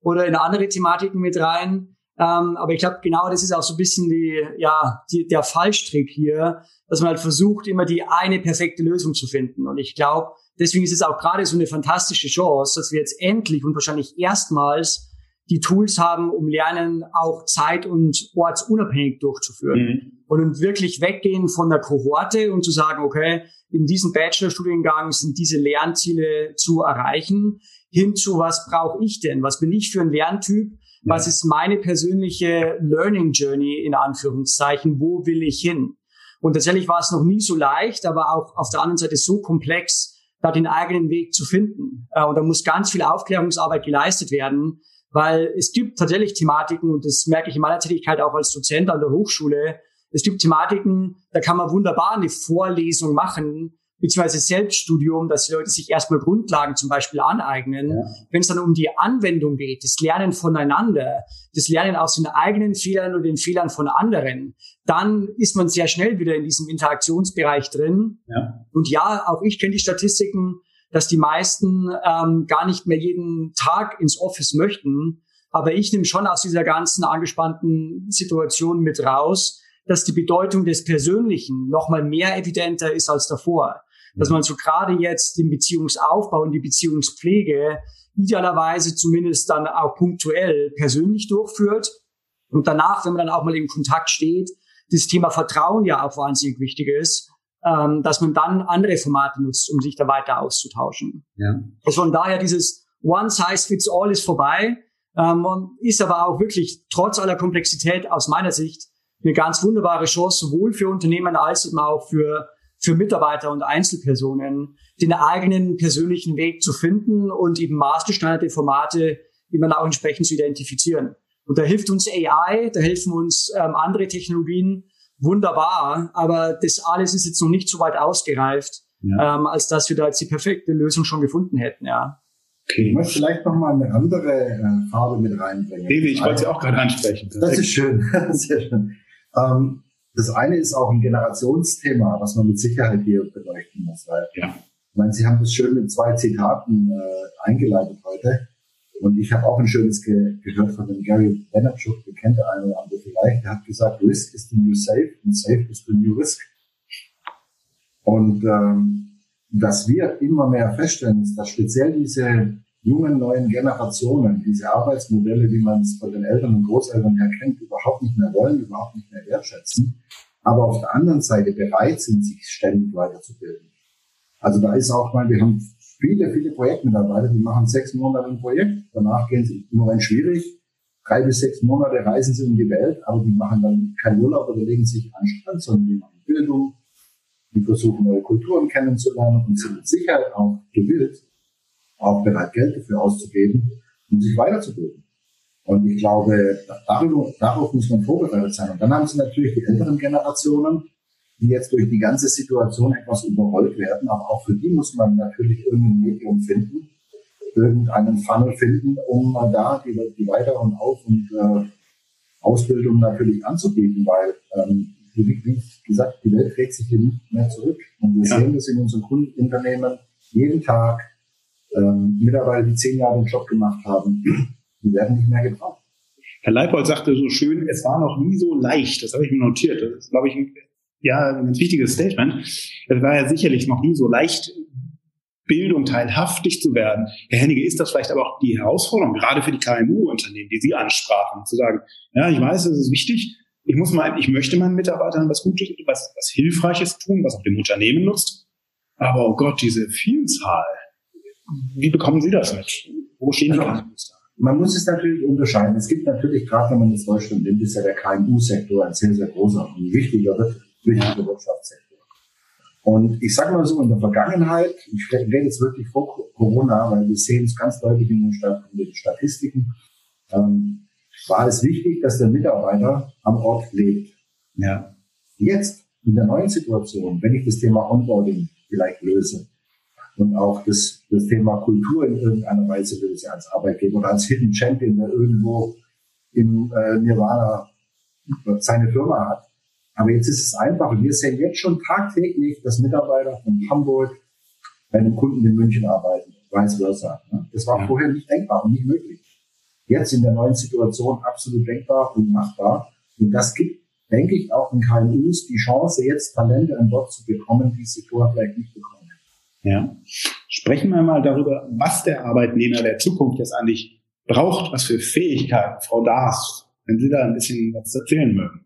oder in andere Thematiken mit rein. Ähm, aber ich glaube, genau das ist auch so ein bisschen die, ja, die, der Fallstrick hier, dass man halt versucht, immer die eine perfekte Lösung zu finden. Und ich glaube, deswegen ist es auch gerade so eine fantastische Chance, dass wir jetzt endlich und wahrscheinlich erstmals die Tools haben, um Lernen auch zeit- und ortsunabhängig durchzuführen. Mhm. Und wirklich weggehen von der Kohorte und zu sagen, okay, in diesem Bachelorstudiengang sind diese Lernziele zu erreichen, hin zu, was brauche ich denn? Was bin ich für ein Lerntyp? Was ist meine persönliche Learning Journey in Anführungszeichen? Wo will ich hin? Und tatsächlich war es noch nie so leicht, aber auch auf der anderen Seite so komplex, da den eigenen Weg zu finden. Äh, und da muss ganz viel Aufklärungsarbeit geleistet werden, weil es gibt tatsächlich Thematiken, und das merke ich in meiner Tätigkeit auch als Dozent an der Hochschule, es gibt Thematiken, da kann man wunderbar eine Vorlesung machen, beziehungsweise Selbststudium, dass die Leute sich erstmal Grundlagen zum Beispiel aneignen. Ja. Wenn es dann um die Anwendung geht, das Lernen voneinander, das Lernen aus den eigenen Fehlern und den Fehlern von anderen, dann ist man sehr schnell wieder in diesem Interaktionsbereich drin. Ja. Und ja, auch ich kenne die Statistiken, dass die meisten ähm, gar nicht mehr jeden Tag ins Office möchten. Aber ich nehme schon aus dieser ganzen angespannten Situation mit raus, dass die Bedeutung des Persönlichen nochmal mehr evidenter ist als davor dass man so gerade jetzt den Beziehungsaufbau und die Beziehungspflege idealerweise zumindest dann auch punktuell persönlich durchführt. Und danach, wenn man dann auch mal in Kontakt steht, das Thema Vertrauen ja auch wahnsinnig wichtig ist, ähm, dass man dann andere Formate nutzt, um sich da weiter auszutauschen. Ja. Also von daher dieses One Size Fits All ist vorbei, ähm, ist aber auch wirklich trotz aller Komplexität aus meiner Sicht eine ganz wunderbare Chance, sowohl für Unternehmen als eben auch für für Mitarbeiter und Einzelpersonen, den eigenen persönlichen Weg zu finden und eben maßgeschneiderte Formate immer auch entsprechend zu identifizieren. Und da hilft uns AI, da helfen uns ähm, andere Technologien wunderbar, aber das alles ist jetzt noch nicht so weit ausgereift, ja. ähm, als dass wir da jetzt die perfekte Lösung schon gefunden hätten, ja. Okay. Ich möchte vielleicht noch mal eine andere äh, Farbe mit reinbringen. Baby, ich wollte sie auch gerade ansprechen. Das ist schön, <laughs> sehr schön. Ähm, das eine ist auch ein Generationsthema, was man mit Sicherheit hier beleuchten muss. Weil, ja. Ich meine, Sie haben das schön mit zwei Zitaten äh, eingeleitet heute. Und ich habe auch ein schönes ge gehört von dem Gary Vaynerchuk, den kennt der eine oder andere vielleicht. Der hat gesagt, Risk is the new safe und safe is the new risk. Und ähm, was wir immer mehr feststellen, ist, dass speziell diese jungen neuen Generationen diese Arbeitsmodelle, wie man es von den Eltern und Großeltern her kennt, überhaupt nicht mehr wollen, überhaupt nicht mehr wertschätzen, aber auf der anderen Seite bereit sind, sich ständig weiterzubilden. Also da ist auch mal, wir haben viele, viele Projektmitarbeiter, die machen sechs Monate ein Projekt, danach gehen sie im Moment schwierig, drei bis sechs Monate reisen sie um die Welt, aber die machen dann keinen Urlaub oder legen sich an Strand, sondern die machen Bildung, die versuchen neue Kulturen kennenzulernen und sind mit Sicherheit auch gewillt, auch bereit, Geld dafür auszugeben, um sich weiterzubilden. Und ich glaube, darüber, darauf muss man vorbereitet sein. Und dann haben sie natürlich die älteren Generationen, die jetzt durch die ganze Situation etwas überrollt werden. Aber auch für die muss man natürlich irgendein Medium finden, irgendeinen Funnel finden, um da die, die Weiter- und Auf- und äh, Ausbildung natürlich anzubieten, weil, ähm, wie, wie gesagt, die Welt dreht sich hier nicht mehr zurück. Und wir ja. sehen das in unseren Kundenunternehmen jeden Tag. Ähm, Mitarbeiter, die zehn Jahre den Job gemacht haben, <clears throat> die werden nicht mehr gebraucht. Herr Leipold sagte so schön, es war noch nie so leicht. Das habe ich mir notiert. Das ist, glaube ich, ein, ja, ein ganz wichtiges Statement. Es war ja sicherlich noch nie so leicht, Bildung teilhaftig zu werden. Herr Hennige, ist das vielleicht aber auch die Herausforderung, gerade für die KMU-Unternehmen, die Sie ansprachen, zu sagen, ja, ich weiß, es ist wichtig, ich muss mal, ich möchte meinen Mitarbeitern was Gutes, was, was Hilfreiches tun, was auch dem Unternehmen nutzt. Aber oh Gott, diese Vielzahl. Wie bekommen Sie das mit? Wo stehen die also, Man muss es natürlich unterscheiden. Es gibt natürlich, gerade wenn man in Deutschland nimmt, ist ja der KMU-Sektor ein sehr, sehr großer und wichtiger, wichtiger Wirtschaftssektor. Und ich sage mal so, in der Vergangenheit, ich rede jetzt wirklich vor Corona, weil wir sehen es ganz deutlich in den, Statistiken, ähm, war es wichtig, dass der Mitarbeiter am Ort lebt. Ja. Jetzt, in der neuen Situation, wenn ich das Thema Onboarding vielleicht löse und auch das, das Thema Kultur in irgendeiner Weise löse als Arbeitgeber oder als Hidden Champion, der irgendwo im äh, Nirvana seine Firma hat, aber jetzt ist es einfach. Wir sehen jetzt schon tagtäglich, dass Mitarbeiter von Hamburg bei einem Kunden in München arbeiten, vice versa. Ne? Das war ja. vorher nicht denkbar und nicht möglich. Jetzt in der neuen Situation absolut denkbar und machbar. Und das gibt, denke ich, auch in KMUs die Chance, jetzt Talente an Bord zu bekommen, die sie vorher vielleicht nicht bekommen. Ja. Sprechen wir mal darüber, was der Arbeitnehmer der Zukunft jetzt eigentlich braucht, was für Fähigkeiten, Frau Daas, wenn Sie da ein bisschen was erzählen mögen.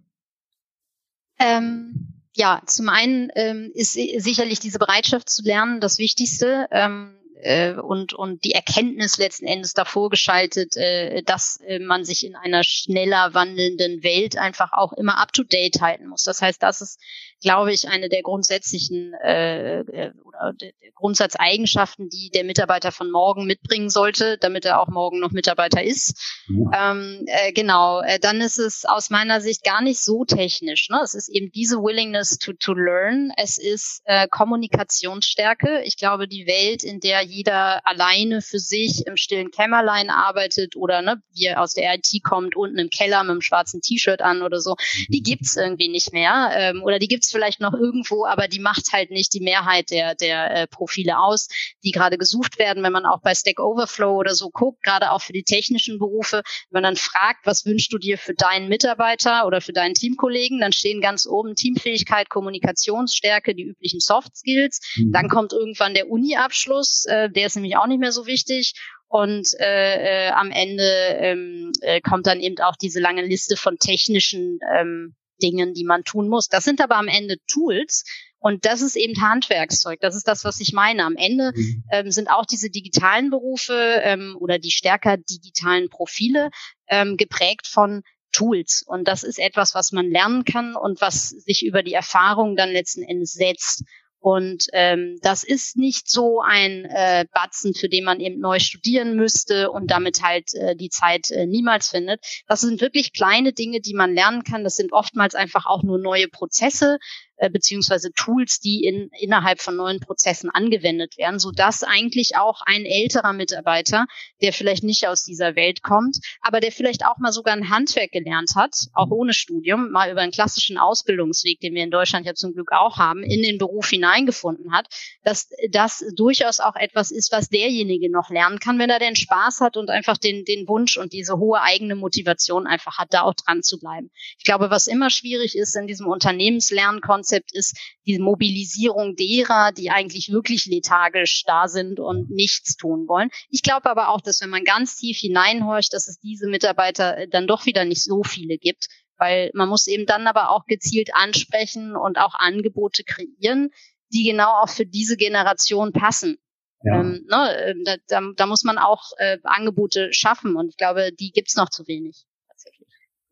Ähm, ja, zum einen ähm, ist sicherlich diese Bereitschaft zu lernen das Wichtigste. Ähm, äh, und, und die Erkenntnis letzten Endes davor geschaltet, äh, dass äh, man sich in einer schneller wandelnden Welt einfach auch immer up-to-date halten muss. Das heißt, das ist, glaube ich, eine der grundsätzlichen äh, äh oder der Grundsatzeigenschaften, die der Mitarbeiter von morgen mitbringen sollte, damit er auch morgen noch Mitarbeiter ist. Ja. Ähm, äh, genau, äh, dann ist es aus meiner Sicht gar nicht so technisch. Ne? Es ist eben diese Willingness to, to learn. Es ist äh, Kommunikationsstärke. Ich glaube, die Welt, in der jeder alleine für sich im stillen Kämmerlein arbeitet oder ne, wie er aus der IT kommt, unten im Keller mit einem schwarzen T-Shirt an oder so, die mhm. gibt's irgendwie nicht mehr. Ähm, oder die gibt's vielleicht noch irgendwo, aber die macht halt nicht die Mehrheit der, der äh, Profile aus, die gerade gesucht werden. Wenn man auch bei Stack Overflow oder so guckt, gerade auch für die technischen Berufe, wenn man dann fragt, was wünschst du dir für deinen Mitarbeiter oder für deinen Teamkollegen, dann stehen ganz oben Teamfähigkeit, Kommunikationsstärke, die üblichen Soft Skills. Mhm. Dann kommt irgendwann der Uni-Abschluss, äh, der ist nämlich auch nicht mehr so wichtig. Und äh, äh, am Ende ähm, äh, kommt dann eben auch diese lange Liste von technischen ähm, Dingen, die man tun muss. Das sind aber am Ende Tools. Und das ist eben Handwerkszeug. Das ist das, was ich meine. Am Ende mhm. ähm, sind auch diese digitalen Berufe ähm, oder die stärker digitalen Profile ähm, geprägt von Tools. Und das ist etwas, was man lernen kann und was sich über die Erfahrung dann letzten Endes setzt. Und ähm, das ist nicht so ein äh, Batzen, für den man eben neu studieren müsste und damit halt äh, die Zeit äh, niemals findet. Das sind wirklich kleine Dinge, die man lernen kann. Das sind oftmals einfach auch nur neue Prozesse, äh, beziehungsweise Tools, die in, innerhalb von neuen Prozessen angewendet werden, so dass eigentlich auch ein älterer Mitarbeiter, der vielleicht nicht aus dieser Welt kommt, aber der vielleicht auch mal sogar ein Handwerk gelernt hat, auch ohne Studium, mal über einen klassischen Ausbildungsweg, den wir in Deutschland ja zum Glück auch haben, in den Beruf hineingefunden hat, dass das durchaus auch etwas ist, was derjenige noch lernen kann, wenn er den Spaß hat und einfach den, den Wunsch und diese hohe eigene Motivation einfach hat, da auch dran zu bleiben. Ich glaube, was immer schwierig ist in diesem Unternehmenslernkonzept, Konzept ist die Mobilisierung derer, die eigentlich wirklich lethargisch da sind und nichts tun wollen. Ich glaube aber auch, dass wenn man ganz tief hineinhorcht, dass es diese Mitarbeiter äh, dann doch wieder nicht so viele gibt, weil man muss eben dann aber auch gezielt ansprechen und auch Angebote kreieren, die genau auch für diese Generation passen. Ja. Ähm, ne, ähm, da, da, da muss man auch äh, Angebote schaffen und ich glaube, die gibt's noch zu wenig.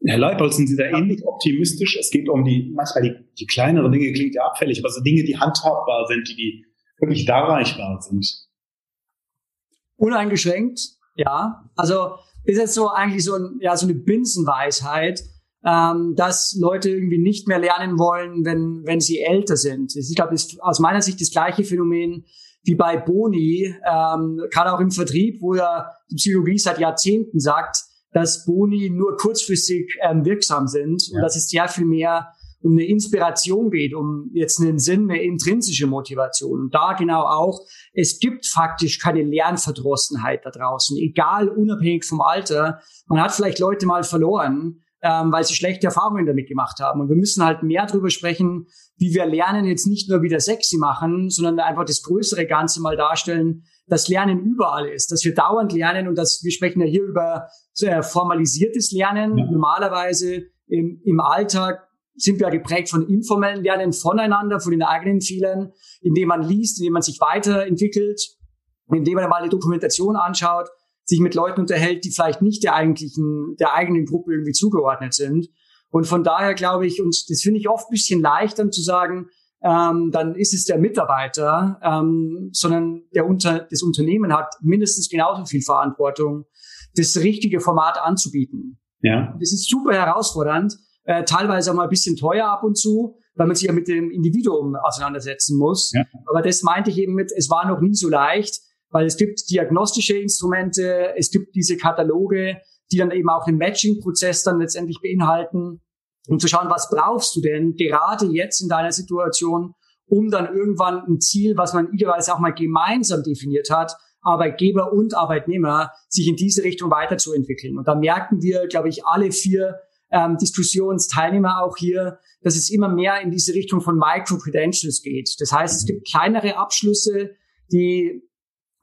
Herr Leipold, sind Sie da ähnlich optimistisch? Es geht um die, manchmal die, die kleineren Dinge, klingt ja abfällig, aber so Dinge, die handhabbar sind, die, die wirklich darreichbar sind. Uneingeschränkt. Ja, also ist jetzt so eigentlich so, ein, ja, so eine Binsenweisheit, ähm, dass Leute irgendwie nicht mehr lernen wollen, wenn, wenn sie älter sind. Ich glaube, das ist aus meiner Sicht das gleiche Phänomen wie bei Boni, ähm, gerade auch im Vertrieb, wo ja die Psychologie seit Jahrzehnten sagt, dass Boni nur kurzfristig ähm, wirksam sind ja. und dass es sehr viel mehr um eine Inspiration geht, um jetzt einen Sinn, eine intrinsische Motivation. Und da genau auch, es gibt faktisch keine Lernverdrossenheit da draußen, egal unabhängig vom Alter. Man hat vielleicht Leute mal verloren, ähm, weil sie schlechte Erfahrungen damit gemacht haben. Und wir müssen halt mehr darüber sprechen, wie wir Lernen jetzt nicht nur wieder sexy machen, sondern einfach das größere Ganze mal darstellen, dass Lernen überall ist, dass wir dauernd lernen und dass wir sprechen ja hier über äh, formalisiertes Lernen. Ja. Normalerweise im, im Alltag sind wir geprägt von informellen Lernen voneinander, von den eigenen Fehlern, indem man liest, indem man sich weiterentwickelt, indem man mal eine Dokumentation anschaut sich mit Leuten unterhält, die vielleicht nicht der eigentlichen, der eigenen Gruppe irgendwie zugeordnet sind. Und von daher glaube ich, und das finde ich oft ein bisschen leicht dann zu sagen, ähm, dann ist es der Mitarbeiter, ähm, sondern der Unter das Unternehmen hat mindestens genauso viel Verantwortung, das richtige Format anzubieten. Ja. Das ist super herausfordernd, äh, teilweise auch mal ein bisschen teuer ab und zu, weil man sich ja mit dem Individuum auseinandersetzen muss. Ja. Aber das meinte ich eben mit, es war noch nie so leicht, weil es gibt diagnostische Instrumente, es gibt diese Kataloge, die dann eben auch den Matching-Prozess dann letztendlich beinhalten, um zu schauen, was brauchst du denn gerade jetzt in deiner Situation, um dann irgendwann ein Ziel, was man idealerweise auch mal gemeinsam definiert hat, Arbeitgeber und Arbeitnehmer, sich in diese Richtung weiterzuentwickeln. Und da merken wir, glaube ich, alle vier ähm, Diskussionsteilnehmer auch hier, dass es immer mehr in diese Richtung von Micro-Credentials geht. Das heißt, es gibt kleinere Abschlüsse, die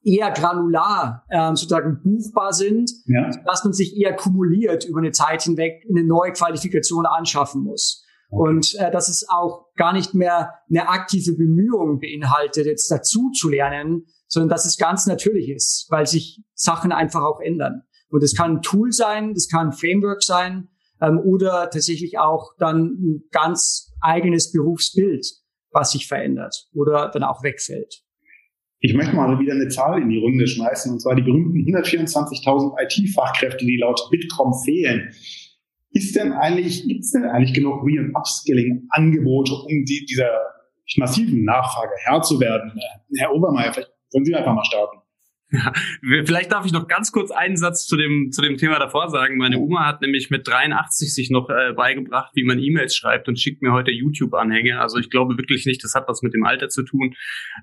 eher granular ähm, sozusagen buchbar sind, ja. dass man sich eher kumuliert über eine Zeit hinweg eine neue Qualifikation anschaffen muss. Okay. Und äh, dass es auch gar nicht mehr eine aktive Bemühung beinhaltet, jetzt dazu zu lernen, sondern dass es ganz natürlich ist, weil sich Sachen einfach auch ändern. Und das kann ein Tool sein, das kann ein Framework sein ähm, oder tatsächlich auch dann ein ganz eigenes Berufsbild, was sich verändert oder dann auch wegfällt. Ich möchte mal wieder eine Zahl in die Runde schmeißen, und zwar die berühmten 124.000 IT-Fachkräfte, die laut Bitkom fehlen. Ist denn eigentlich, gibt es denn eigentlich genug Re- und Upskilling-Angebote, um die, dieser massiven Nachfrage Herr zu werden? Herr Obermeier, vielleicht wollen Sie einfach mal starten. Ja, vielleicht darf ich noch ganz kurz einen Satz zu dem, zu dem Thema davor sagen. Meine Oma hat nämlich mit 83 sich noch äh, beigebracht, wie man E-Mails schreibt und schickt mir heute YouTube-Anhänge. Also ich glaube wirklich nicht, das hat was mit dem Alter zu tun.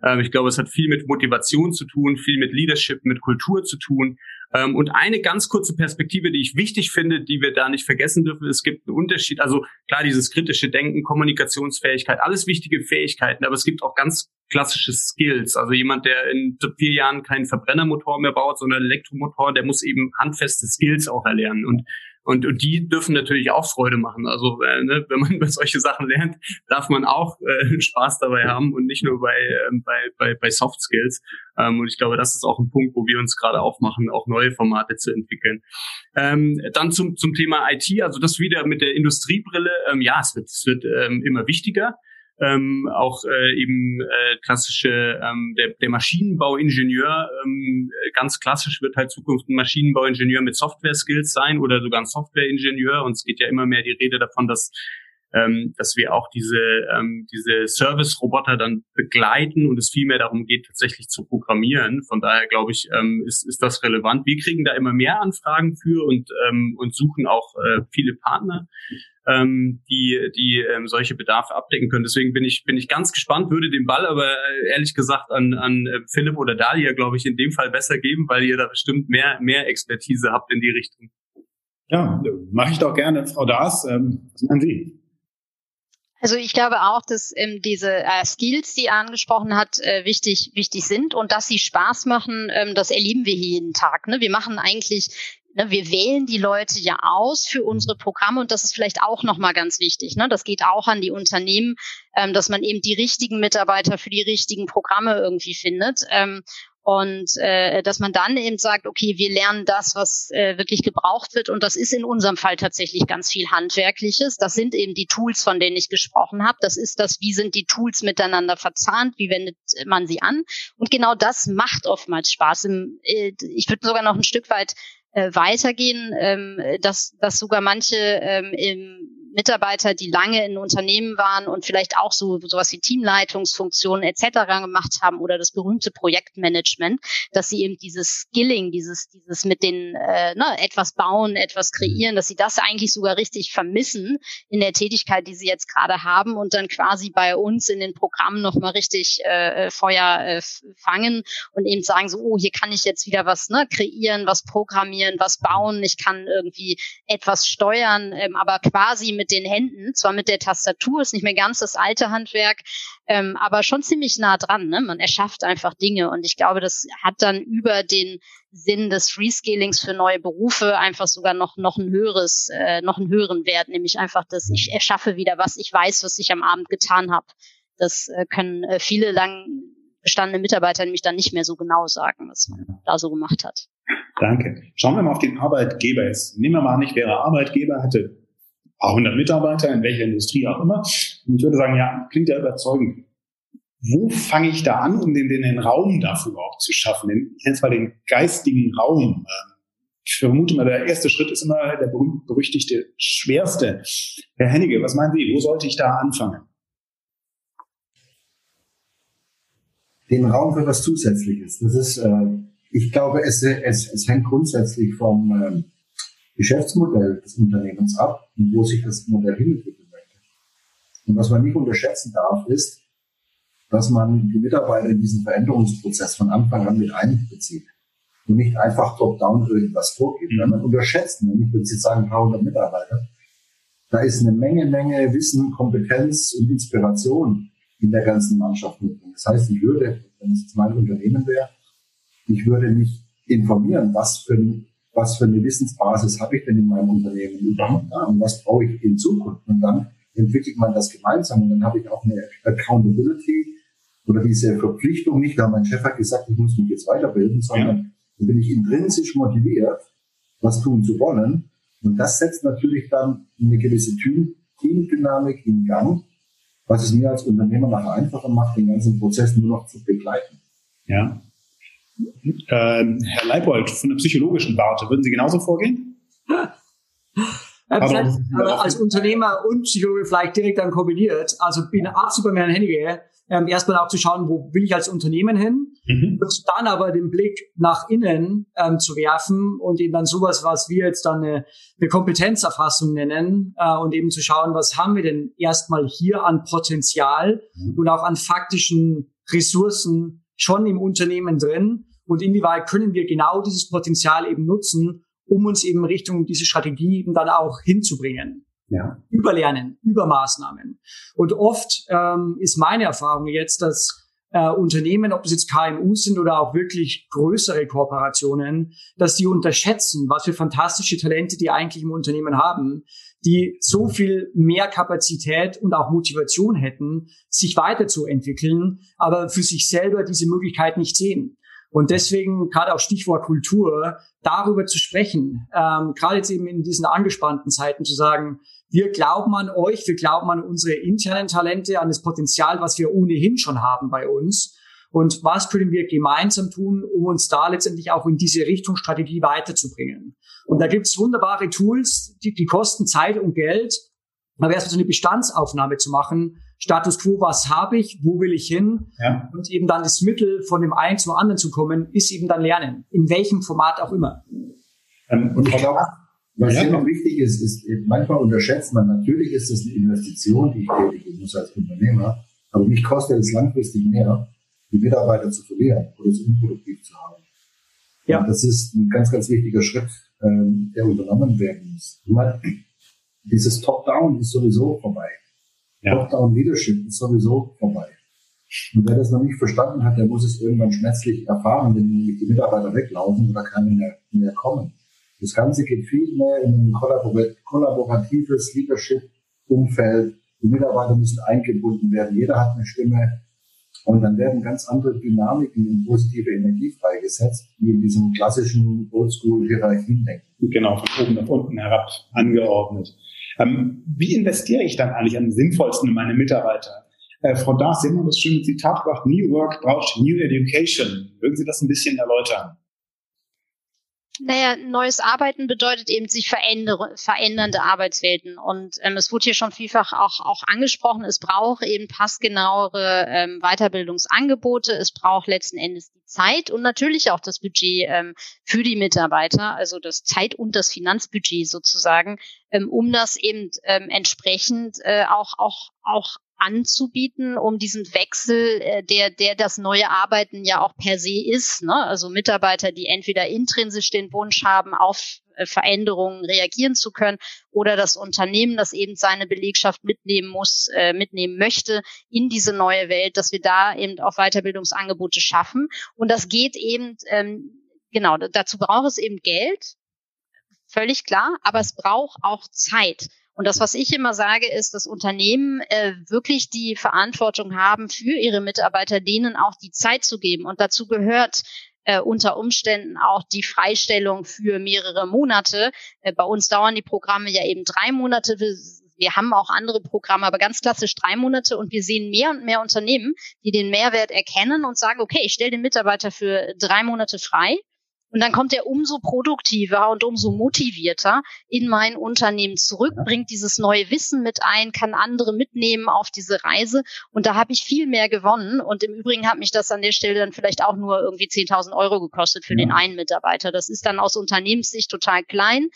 Ähm, ich glaube, es hat viel mit Motivation zu tun, viel mit Leadership, mit Kultur zu tun. Ähm, und eine ganz kurze Perspektive, die ich wichtig finde, die wir da nicht vergessen dürfen, es gibt einen Unterschied. Also klar, dieses kritische Denken, Kommunikationsfähigkeit, alles wichtige Fähigkeiten, aber es gibt auch ganz klassische Skills. Also jemand, der in vier Jahren keinen Verbrennermotor mehr baut, sondern Elektromotor, der muss eben handfeste Skills auch erlernen. Und und, und die dürfen natürlich auch Freude machen. Also äh, ne, wenn man <laughs> über solche Sachen lernt, darf man auch äh, Spaß dabei haben und nicht nur bei, äh, bei, bei, bei Soft Skills. Ähm, und ich glaube, das ist auch ein Punkt, wo wir uns gerade aufmachen, auch neue Formate zu entwickeln. Ähm, dann zum, zum Thema IT, also das wieder mit der Industriebrille. Ähm, ja, es wird, es wird ähm, immer wichtiger ähm, auch äh, eben äh, klassische, ähm, der, der Maschinenbauingenieur, ähm, ganz klassisch wird halt Zukunft ein Maschinenbauingenieur mit Software-Skills sein oder sogar ein Softwareingenieur. Und es geht ja immer mehr die Rede davon, dass ähm, dass wir auch diese, ähm, diese Service-Roboter dann begleiten und es vielmehr darum geht, tatsächlich zu programmieren. Von daher glaube ich, ähm, ist, ist das relevant. Wir kriegen da immer mehr Anfragen für und, ähm, und suchen auch äh, viele Partner ähm, die, die ähm, solche Bedarfe abdecken können. Deswegen bin ich, bin ich ganz gespannt, würde den Ball aber äh, ehrlich gesagt an, an äh, Philipp oder Dalia, glaube ich, in dem Fall besser geben, weil ihr da bestimmt mehr, mehr Expertise habt in die Richtung. Ja, mache ich doch gerne. Frau Daas, ähm, meinen Sie? Also ich glaube auch, dass ähm, diese äh, Skills, die er angesprochen hat, äh, wichtig, wichtig sind und dass sie Spaß machen, ähm, das erleben wir hier jeden Tag. Ne? Wir machen eigentlich Ne, wir wählen die Leute ja aus für unsere Programme und das ist vielleicht auch nochmal ganz wichtig. Ne? Das geht auch an die Unternehmen, ähm, dass man eben die richtigen Mitarbeiter für die richtigen Programme irgendwie findet. Und äh, dass man dann eben sagt, okay, wir lernen das, was äh, wirklich gebraucht wird. Und das ist in unserem Fall tatsächlich ganz viel Handwerkliches. Das sind eben die Tools, von denen ich gesprochen habe. Das ist das, wie sind die Tools miteinander verzahnt, wie wendet man sie an. Und genau das macht oftmals Spaß. Im, äh, ich würde sogar noch ein Stück weit äh, weitergehen, ähm, dass, dass sogar manche ähm, im Mitarbeiter, die lange in Unternehmen waren und vielleicht auch so sowas wie Teamleitungsfunktionen etc. gemacht haben oder das berühmte Projektmanagement, dass sie eben dieses Skilling, dieses dieses mit den äh, ne, etwas bauen, etwas kreieren, dass sie das eigentlich sogar richtig vermissen in der Tätigkeit, die sie jetzt gerade haben und dann quasi bei uns in den Programmen noch mal richtig äh, Feuer äh, fangen und eben sagen so, oh, hier kann ich jetzt wieder was ne, kreieren, was programmieren, was bauen, ich kann irgendwie etwas steuern, ähm, aber quasi mit mit den Händen, zwar mit der Tastatur, ist nicht mehr ganz das alte Handwerk, ähm, aber schon ziemlich nah dran. Ne? Man erschafft einfach Dinge und ich glaube, das hat dann über den Sinn des Rescalings für neue Berufe einfach sogar noch noch ein höheres, äh, noch einen höheren Wert, nämlich einfach, dass ich erschaffe wieder was, ich weiß, was ich am Abend getan habe. Das äh, können äh, viele lang bestandene Mitarbeiter nämlich dann nicht mehr so genau sagen, was man da so gemacht hat. Danke. Schauen wir mal auf den Arbeitgeber jetzt. Nehmen wir mal an, ich wäre Arbeitgeber, hätte paar hundert Mitarbeiter, in welcher Industrie auch immer. Und ich würde sagen, ja, klingt ja überzeugend. Wo fange ich da an, um den, den, den Raum dafür überhaupt zu schaffen? Den, ich nenne es mal den geistigen Raum. Ich vermute mal, der erste Schritt ist immer der berühmt-berüchtigte, schwerste. Herr Hennige, was meinen Sie, wo sollte ich da anfangen? Den Raum für was Zusätzliches. Das ist, äh, ich glaube, es, es, es hängt grundsätzlich vom, äh, Geschäftsmodell des Unternehmens ab und wo sich das Modell hinentwickeln möchte. Und was man nicht unterschätzen darf, ist, dass man die Mitarbeiter in diesen Veränderungsprozess von Anfang an mit einbezieht und nicht einfach top-down irgendwas vorgibt. Wenn man unterschätzt, nämlich, wenn Sie jetzt sagen, 100 Mitarbeiter, da ist eine Menge, Menge Wissen, Kompetenz und Inspiration in der ganzen Mannschaft mit. Das heißt, ich würde, wenn es jetzt mein Unternehmen wäre, ich würde mich informieren, was für ein was für eine Wissensbasis habe ich denn in meinem Unternehmen überhaupt da und was brauche ich in Zukunft. Und dann entwickelt man das gemeinsam und dann habe ich auch eine Accountability oder diese Verpflichtung nicht, da mein Chef hat gesagt, ich muss mich jetzt weiterbilden, sondern ja. dann bin ich intrinsisch motiviert, was tun zu wollen. Und das setzt natürlich dann eine gewisse Teamdynamik in Gang, was es mir als Unternehmer nachher einfacher macht, den ganzen Prozess nur noch zu begleiten. Ja. Ähm, Herr Leibold, von der psychologischen Warte, würden Sie genauso vorgehen? aber, aber als Unternehmer und Psychologe vielleicht direkt dann kombiniert. Also bin absolut bei Herrn Hennige. Ähm, erstmal auch zu schauen, wo will ich als Unternehmen hin? Mhm. Und dann aber den Blick nach innen ähm, zu werfen und eben dann sowas, was wir jetzt dann eine, eine Kompetenzerfassung nennen äh, und eben zu schauen, was haben wir denn erstmal hier an Potenzial mhm. und auch an faktischen Ressourcen, schon im Unternehmen drin und inwieweit können wir genau dieses Potenzial eben nutzen, um uns eben Richtung diese Strategie eben dann auch hinzubringen. Ja. Überlernen, über Maßnahmen. Und oft ähm, ist meine Erfahrung jetzt, dass äh, Unternehmen, ob das jetzt KMU sind oder auch wirklich größere Kooperationen, dass die unterschätzen, was für fantastische Talente die eigentlich im Unternehmen haben, die so viel mehr Kapazität und auch Motivation hätten, sich weiterzuentwickeln, aber für sich selber diese Möglichkeit nicht sehen. Und deswegen gerade auch Stichwort Kultur, darüber zu sprechen, ähm, gerade jetzt eben in diesen angespannten Zeiten zu sagen, wir glauben an euch, wir glauben an unsere internen Talente, an das Potenzial, was wir ohnehin schon haben bei uns. Und was können wir gemeinsam tun, um uns da letztendlich auch in diese Richtung Strategie weiterzubringen? Und da gibt's wunderbare Tools, die, die kosten Zeit und Geld. Aber erstmal so eine Bestandsaufnahme zu machen, Status quo, was habe ich, wo will ich hin? Ja. Und eben dann das Mittel von dem einen zum anderen zu kommen, ist eben dann Lernen, in welchem Format auch immer. Ähm, und ich glaube, was ja. hier noch wichtig ist, ist, manchmal unterschätzt man, natürlich ist es eine Investition, die ich tätigen muss als Unternehmer, aber mich kostet es langfristig mehr, die Mitarbeiter zu verlieren oder so unproduktiv zu haben. Ja. Und das ist ein ganz, ganz wichtiger Schritt, ähm, der unternommen werden muss. Meine, dieses Top-Down ist sowieso vorbei. Ja. Top-Down-Leadership ist sowieso vorbei. Und wer das noch nicht verstanden hat, der muss es irgendwann schmerzlich erfahren, wenn die Mitarbeiter weglaufen oder keine mehr, mehr kommen. Das Ganze geht viel mehr in ein kollaboratives Leadership-Umfeld. Die Mitarbeiter müssen eingebunden werden. Jeder hat eine Stimme. Und dann werden ganz andere Dynamiken und positive Energie freigesetzt, wie in diesem klassischen Oldschool-Hierarchien-Denken. Genau, von oben nach unten herab angeordnet. Ähm, wie investiere ich dann eigentlich am sinnvollsten in meine Mitarbeiter? Äh, Frau Daas, Sie haben das schöne Zitat gebracht, New Work braucht New Education. Würden Sie das ein bisschen erläutern? Naja, neues Arbeiten bedeutet eben sich verändernde Arbeitswelten. Und ähm, es wurde hier schon vielfach auch, auch angesprochen, es braucht eben passgenauere ähm, Weiterbildungsangebote, es braucht letzten Endes die Zeit und natürlich auch das Budget ähm, für die Mitarbeiter, also das Zeit- und das Finanzbudget sozusagen, ähm, um das eben ähm, entsprechend äh, auch, auch, auch anzubieten, um diesen Wechsel, äh, der, der das neue Arbeiten ja auch per se ist. Ne? Also Mitarbeiter, die entweder intrinsisch den Wunsch haben, auf äh, Veränderungen reagieren zu können oder das Unternehmen, das eben seine Belegschaft mitnehmen muss, äh, mitnehmen möchte in diese neue Welt, dass wir da eben auch Weiterbildungsangebote schaffen. Und das geht eben, ähm, genau, dazu braucht es eben Geld, völlig klar, aber es braucht auch Zeit. Und das, was ich immer sage, ist, dass Unternehmen äh, wirklich die Verantwortung haben, für ihre Mitarbeiter denen auch die Zeit zu geben. Und dazu gehört äh, unter Umständen auch die Freistellung für mehrere Monate. Äh, bei uns dauern die Programme ja eben drei Monate. Wir, wir haben auch andere Programme, aber ganz klassisch drei Monate. Und wir sehen mehr und mehr Unternehmen, die den Mehrwert erkennen und sagen, okay, ich stelle den Mitarbeiter für drei Monate frei und dann kommt er umso produktiver und umso motivierter in mein Unternehmen zurück, bringt dieses neue Wissen mit ein, kann andere mitnehmen auf diese Reise. Und da habe ich viel mehr gewonnen. Und im Übrigen hat mich das an der Stelle dann vielleicht auch nur irgendwie 10.000 Euro gekostet für ja. den einen Mitarbeiter. Das ist dann aus Unternehmenssicht total klein.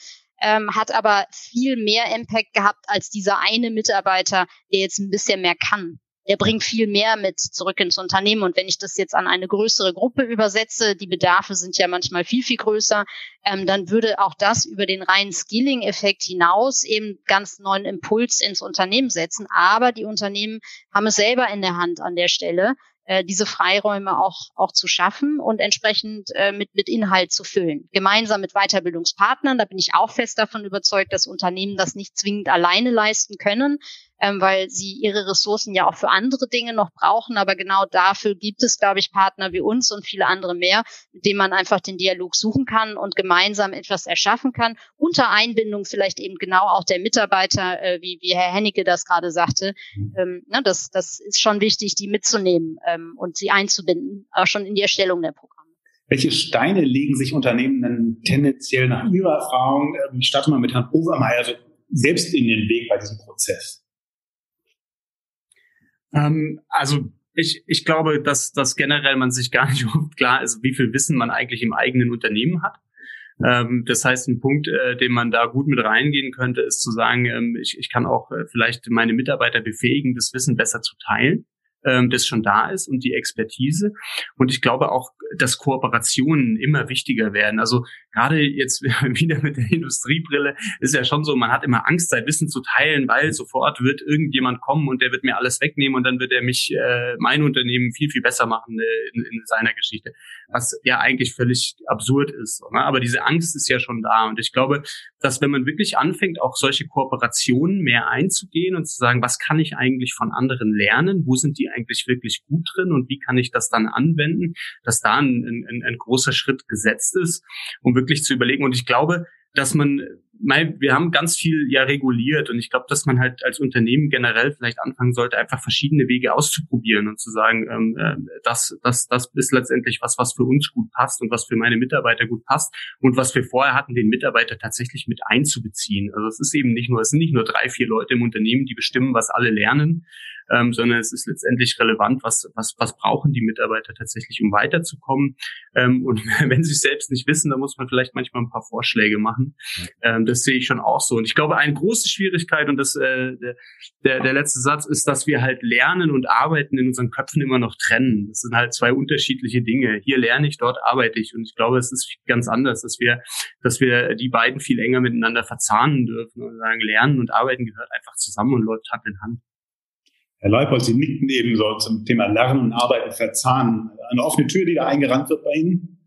Ähm, hat aber viel mehr Impact gehabt als dieser eine Mitarbeiter, der jetzt ein bisschen mehr kann der bringt viel mehr mit zurück ins Unternehmen. Und wenn ich das jetzt an eine größere Gruppe übersetze, die Bedarfe sind ja manchmal viel, viel größer, ähm, dann würde auch das über den reinen Skilling-Effekt hinaus eben ganz neuen Impuls ins Unternehmen setzen. Aber die Unternehmen haben es selber in der Hand an der Stelle äh, diese Freiräume auch, auch zu schaffen und entsprechend äh, mit, mit Inhalt zu füllen. Gemeinsam mit Weiterbildungspartnern, da bin ich auch fest davon überzeugt, dass Unternehmen das nicht zwingend alleine leisten können, ähm, weil sie ihre Ressourcen ja auch für andere Dinge noch brauchen. Aber genau dafür gibt es, glaube ich, Partner wie uns und viele andere mehr, mit denen man einfach den Dialog suchen kann und gemeinsam etwas erschaffen kann, unter Einbindung vielleicht eben genau auch der Mitarbeiter, äh, wie, wie Herr Hennecke das gerade sagte. Mhm. Ähm, ne, das, das ist schon wichtig, die mitzunehmen ähm, und sie einzubinden, auch schon in die Erstellung der Programme. Welche Steine legen sich Unternehmen denn tendenziell nach Ihrer Erfahrung, äh, ich starte mal mit Herrn Overmeier, so selbst in den Weg bei diesem Prozess? Ähm, also ich, ich glaube, dass, dass generell man sich gar nicht <laughs> klar ist, wie viel Wissen man eigentlich im eigenen Unternehmen hat. Ähm, das heißt, ein Punkt, äh, den man da gut mit reingehen könnte, ist zu sagen, ähm, ich, ich kann auch äh, vielleicht meine Mitarbeiter befähigen, das Wissen besser zu teilen ähm, das schon da ist und die Expertise. Und ich glaube auch, dass Kooperationen immer wichtiger werden. Also gerade jetzt <laughs> wieder mit der Industriebrille ist ja schon so, man hat immer Angst, sein Wissen zu teilen, weil sofort wird irgendjemand kommen und der wird mir alles wegnehmen und dann wird er mich, äh, mein Unternehmen viel, viel besser machen äh, in, in seiner Geschichte. Was ja eigentlich völlig absurd ist. Ne? Aber diese Angst ist ja schon da. Und ich glaube, dass wenn man wirklich anfängt, auch solche Kooperationen mehr einzugehen und zu sagen, was kann ich eigentlich von anderen lernen? Wo sind die eigentlich wirklich gut drin und wie kann ich das dann anwenden? Dass da ein, ein, ein großer Schritt gesetzt ist, um wirklich zu überlegen. Und ich glaube, dass man mein, wir haben ganz viel ja reguliert und ich glaube, dass man halt als Unternehmen generell vielleicht anfangen sollte, einfach verschiedene Wege auszuprobieren und zu sagen, ähm, äh, das, das, das ist letztendlich was, was für uns gut passt und was für meine Mitarbeiter gut passt und was wir vorher hatten, den Mitarbeiter tatsächlich mit einzubeziehen. Also es ist eben nicht nur, es sind nicht nur drei, vier Leute im Unternehmen, die bestimmen, was alle lernen, ähm, sondern es ist letztendlich relevant, was, was, was brauchen die Mitarbeiter tatsächlich, um weiterzukommen. Ähm, und <laughs> wenn sie es selbst nicht wissen, dann muss man vielleicht manchmal ein paar Vorschläge machen. Ähm, das sehe ich schon auch so. Und ich glaube, eine große Schwierigkeit und das äh, der, der letzte Satz ist, dass wir halt Lernen und Arbeiten in unseren Köpfen immer noch trennen. Das sind halt zwei unterschiedliche Dinge. Hier lerne ich, dort arbeite ich. Und ich glaube, es ist ganz anders, dass wir, dass wir die beiden viel enger miteinander verzahnen dürfen und sagen, Lernen und Arbeiten gehört einfach zusammen und läuft Hand in Hand. Herr Leipold, Sie nickten eben so zum Thema Lernen und Arbeiten verzahnen. Eine offene Tür, die da eingerannt wird bei Ihnen?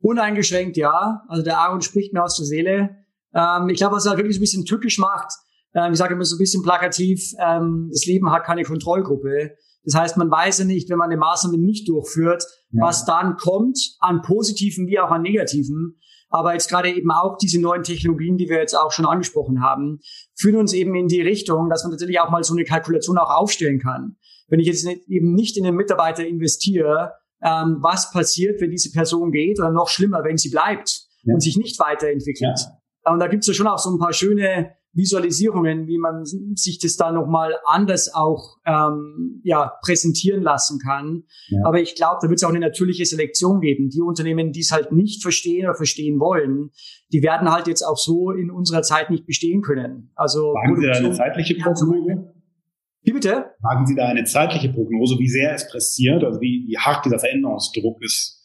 Uneingeschränkt, ja. Also der Aaron spricht mir aus der Seele. Ähm, ich glaube, was er wirklich so ein bisschen tückisch macht, ähm, ich sage immer so ein bisschen plakativ, ähm, das Leben hat keine Kontrollgruppe. Das heißt, man weiß ja nicht, wenn man eine Maßnahme nicht durchführt, ja. was dann kommt an positiven wie auch an negativen. Aber jetzt gerade eben auch diese neuen Technologien, die wir jetzt auch schon angesprochen haben, führen uns eben in die Richtung, dass man natürlich auch mal so eine Kalkulation auch aufstellen kann. Wenn ich jetzt eben nicht in den Mitarbeiter investiere, ähm, was passiert, wenn diese Person geht oder noch schlimmer, wenn sie bleibt ja. und sich nicht weiterentwickelt. Ja. Und da gibt's ja schon auch so ein paar schöne Visualisierungen, wie man sich das da nochmal anders auch ähm, ja, präsentieren lassen kann. Ja. Aber ich glaube, da wird es auch eine natürliche Selektion geben. Die Unternehmen, die es halt nicht verstehen oder verstehen wollen, die werden halt jetzt auch so in unserer Zeit nicht bestehen können. Also Wagen Sie da eine zeitliche Prognose? Wie bitte? Wagen Sie da eine zeitliche Prognose, wie sehr es pressiert, also wie, wie hart dieser Veränderungsdruck ist?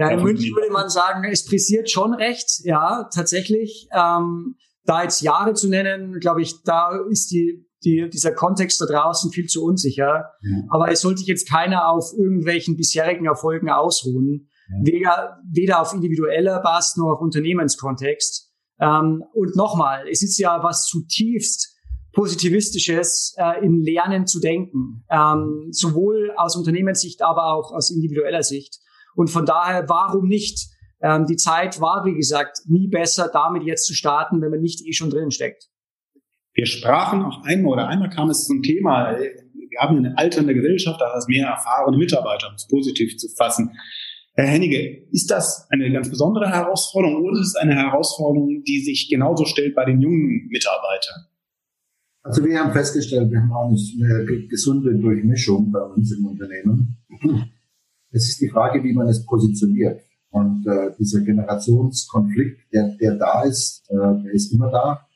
Ja, in München würde man sagen, es pressiert schon recht, ja, tatsächlich. Ähm, da jetzt Jahre zu nennen, glaube ich, da ist die, die, dieser Kontext da draußen viel zu unsicher. Ja. Aber es sollte sich jetzt keiner auf irgendwelchen bisherigen Erfolgen ausruhen. Ja. Weder, weder auf individueller Basis noch auf Unternehmenskontext. Ähm, und nochmal, es ist ja was zutiefst Positivistisches, äh, in Lernen zu denken. Ähm, sowohl aus Unternehmenssicht, aber auch aus individueller Sicht. Und von daher, warum nicht ähm, die Zeit war, wie gesagt, nie besser, damit jetzt zu starten, wenn man nicht eh schon drin steckt. Wir sprachen auch einmal oder einmal kam es zum Thema, wir haben eine alternde Gesellschaft, da hast mehr erfahrene Mitarbeiter, um es positiv zu fassen. Herr Hennige, ist das eine ganz besondere Herausforderung oder ist es eine Herausforderung, die sich genauso stellt bei den jungen Mitarbeitern? Also wir haben festgestellt, wir haben auch eine gesunde Durchmischung bei uns im Unternehmen. Es ist die Frage, wie man es positioniert. Und äh, dieser Generationskonflikt, der, der da ist, äh, der ist immer da.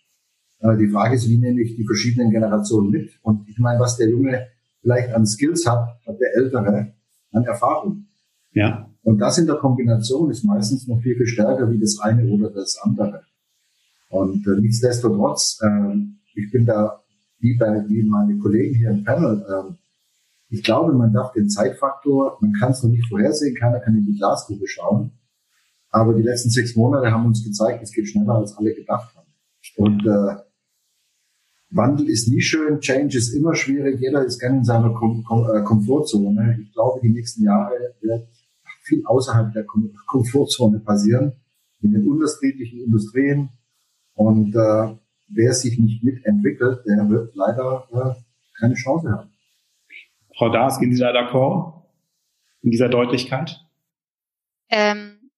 Äh, die Frage ist, wie nehme ich die verschiedenen Generationen mit? Und ich meine, was der Junge vielleicht an Skills hat, hat der Ältere an Erfahrung. Ja. Und das in der Kombination ist meistens noch viel, viel stärker wie das eine oder das andere. Und äh, nichtsdestotrotz, äh, ich bin da wie bei wie meine Kollegen hier im Panel, äh, ich glaube, man darf den Zeitfaktor, man kann es noch nicht vorhersehen, keiner kann in die Glaskugel schauen. Aber die letzten sechs Monate haben uns gezeigt, es geht schneller, als alle gedacht haben. Und äh, Wandel ist nie schön, Change ist immer schwierig, jeder ist gerne in seiner Kom Kom äh, Komfortzone. Ich glaube, die nächsten Jahre wird viel außerhalb der Kom Komfortzone passieren, in den unterschiedlichen Industrien. Und äh, wer sich nicht mitentwickelt, der wird leider äh, keine Chance haben. Frau Daas, gehen Sie da d'accord in dieser Deutlichkeit? Ähm,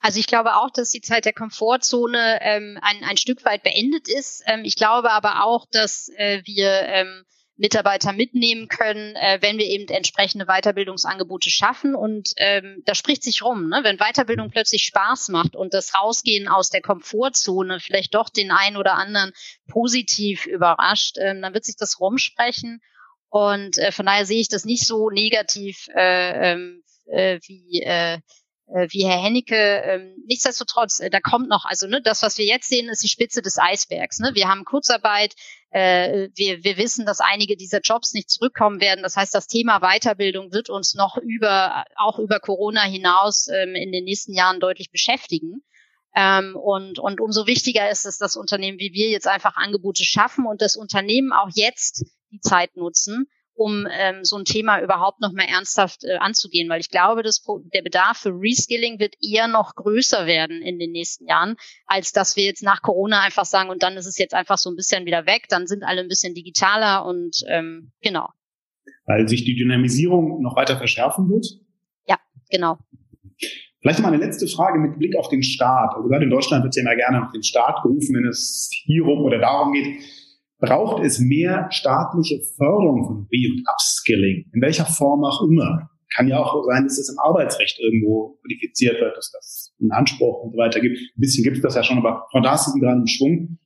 also ich glaube auch, dass die Zeit der Komfortzone ähm, ein, ein Stück weit beendet ist. Ähm, ich glaube aber auch, dass äh, wir ähm, Mitarbeiter mitnehmen können, äh, wenn wir eben entsprechende Weiterbildungsangebote schaffen. Und ähm, da spricht sich rum, ne? wenn Weiterbildung plötzlich Spaß macht und das Rausgehen aus der Komfortzone vielleicht doch den einen oder anderen positiv überrascht, ähm, dann wird sich das rumsprechen. Und äh, von daher sehe ich das nicht so negativ äh, ähm, äh, wie äh, äh, wie Herr Hennecke. Ähm, nichtsdestotrotz, äh, da kommt noch, also ne, das, was wir jetzt sehen, ist die Spitze des Eisbergs. Ne? Wir haben Kurzarbeit, äh, wir, wir wissen, dass einige dieser Jobs nicht zurückkommen werden. Das heißt, das Thema Weiterbildung wird uns noch über, auch über Corona hinaus ähm, in den nächsten Jahren deutlich beschäftigen. Ähm, und, und umso wichtiger ist es, dass Unternehmen wie wir jetzt einfach Angebote schaffen und das Unternehmen auch jetzt die Zeit nutzen, um ähm, so ein Thema überhaupt noch mal ernsthaft äh, anzugehen, weil ich glaube, dass der Bedarf für Reskilling wird eher noch größer werden in den nächsten Jahren, als dass wir jetzt nach Corona einfach sagen und dann ist es jetzt einfach so ein bisschen wieder weg, dann sind alle ein bisschen digitaler und ähm, genau. Weil sich die Dynamisierung noch weiter verschärfen wird? Ja, genau. Vielleicht mal eine letzte Frage mit Blick auf den Staat. Also gerade in Deutschland wird ja immer gerne auf den Staat gerufen, wenn es hierum oder darum geht. Braucht es mehr staatliche Förderung von Re- und Upskilling? In welcher Form auch immer. Kann ja auch sein, dass es im Arbeitsrecht irgendwo kodifiziert wird, dass das einen Anspruch und so weiter gibt. Ein bisschen gibt es das ja schon, aber von da ist es gerade im Schwung.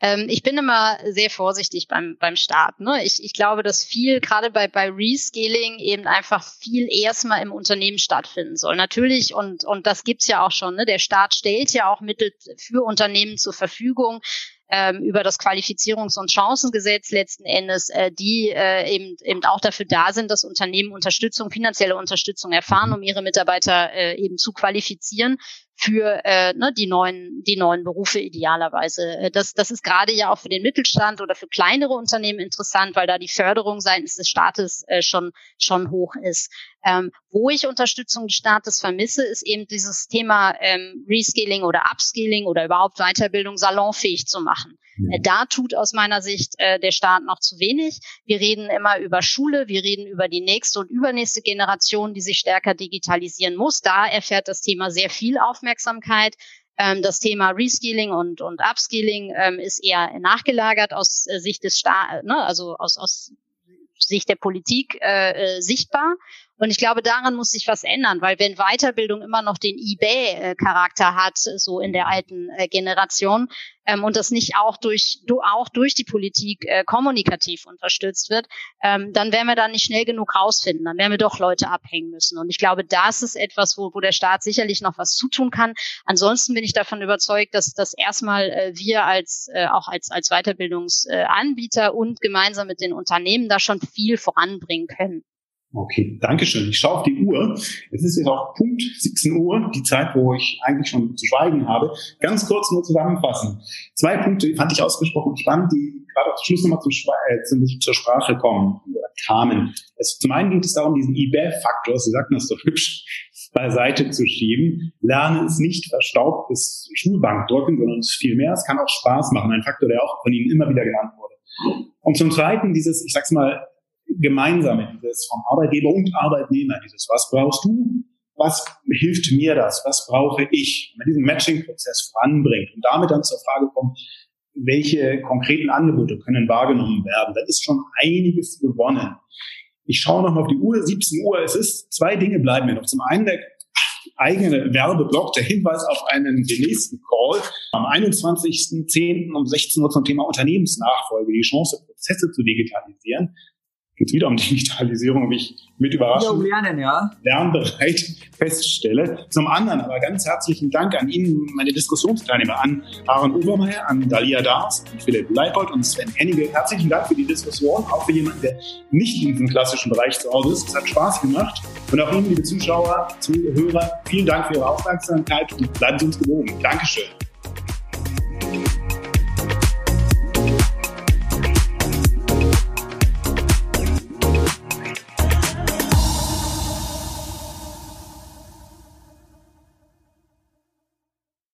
Ähm, ich bin immer sehr vorsichtig beim, beim Start. Ne? Ich, ich glaube, dass viel, gerade bei, bei Rescaling, eben einfach viel erstmal im Unternehmen stattfinden soll. Natürlich, und, und das gibt's ja auch schon, ne? der Staat stellt ja auch Mittel für Unternehmen zur Verfügung ähm, über das Qualifizierungs- und Chancengesetz letzten Endes, äh, die äh, eben, eben auch dafür da sind, dass Unternehmen Unterstützung, finanzielle Unterstützung erfahren, um ihre Mitarbeiter äh, eben zu qualifizieren für äh, ne, die neuen die neuen Berufe idealerweise. Äh, das das ist gerade ja auch für den Mittelstand oder für kleinere Unternehmen interessant, weil da die Förderung seitens des Staates äh, schon schon hoch ist. Ähm, wo ich Unterstützung des Staates vermisse, ist eben dieses Thema ähm, Reskilling oder Upskilling oder überhaupt Weiterbildung salonfähig zu machen. Ja. Äh, da tut aus meiner Sicht äh, der Staat noch zu wenig. Wir reden immer über Schule, wir reden über die nächste und übernächste Generation, die sich stärker digitalisieren muss. Da erfährt das Thema sehr viel Aufmerksamkeit. Ähm, das Thema Reskilling und, und Upskilling ähm, ist eher nachgelagert aus äh, Sicht des Staates, ne, also aus, aus Sicht der Politik äh, äh, sichtbar. Und ich glaube, daran muss sich was ändern, weil wenn Weiterbildung immer noch den eBay-Charakter hat, so in der alten äh, Generation, ähm, und das nicht auch durch, auch durch die Politik äh, kommunikativ unterstützt wird, ähm, dann werden wir da nicht schnell genug rausfinden. Dann werden wir doch Leute abhängen müssen. Und ich glaube, das ist etwas, wo, wo der Staat sicherlich noch was zutun kann. Ansonsten bin ich davon überzeugt, dass, dass erstmal äh, wir als, äh, auch als, als Weiterbildungsanbieter und gemeinsam mit den Unternehmen da schon viel voranbringen können. Okay, Dankeschön. Ich schaue auf die Uhr. Es ist jetzt auch Punkt 17 Uhr, die Zeit, wo ich eigentlich schon zu schweigen habe. Ganz kurz nur zusammenfassen. Zwei Punkte fand ich ausgesprochen spannend, die gerade auf Schluss nochmal zum, äh, zur Sprache kommen oder kamen. Es, zum einen geht es darum, diesen eBay-Faktor, Sie sagten das so hübsch, <laughs> beiseite zu schieben. Lernen ist nicht verstaubtes Schulbankdrücken, sondern es ist viel mehr. Es kann auch Spaß machen. Ein Faktor, der auch von Ihnen immer wieder genannt wurde. Und zum Zweiten dieses, ich sag's mal, gemeinsame, dieses vom Arbeitgeber und Arbeitnehmer, dieses, was brauchst du, was hilft mir das, was brauche ich, wenn man diesen Matching-Prozess voranbringt und damit dann zur Frage kommt, welche konkreten Angebote können wahrgenommen werden, dann ist schon einiges gewonnen. Ich schaue nochmal auf die Uhr, 17 Uhr, es ist, zwei Dinge bleiben mir noch. Zum einen der eigene Werbeblock, der Hinweis auf einen den nächsten Call am 21.10. um 16 Uhr zum Thema Unternehmensnachfolge, die Chance, Prozesse zu digitalisieren geht wieder um Digitalisierung, wie ich mit Überraschung lernen, ja. lernbereit feststelle. Zum anderen aber ganz herzlichen Dank an Ihnen, meine Diskussionsteilnehmer, an Aaron Obermeier, an Dalia Daas, an Philipp Leipold und Sven Hennige. Herzlichen Dank für die Diskussion, auch für jemanden, der nicht in diesem klassischen Bereich zu Hause ist. Es hat Spaß gemacht. Und auch Ihnen, liebe Zuschauer, Zuhörer, vielen Dank für Ihre Aufmerksamkeit und bleiben Sie uns gewogen. Dankeschön.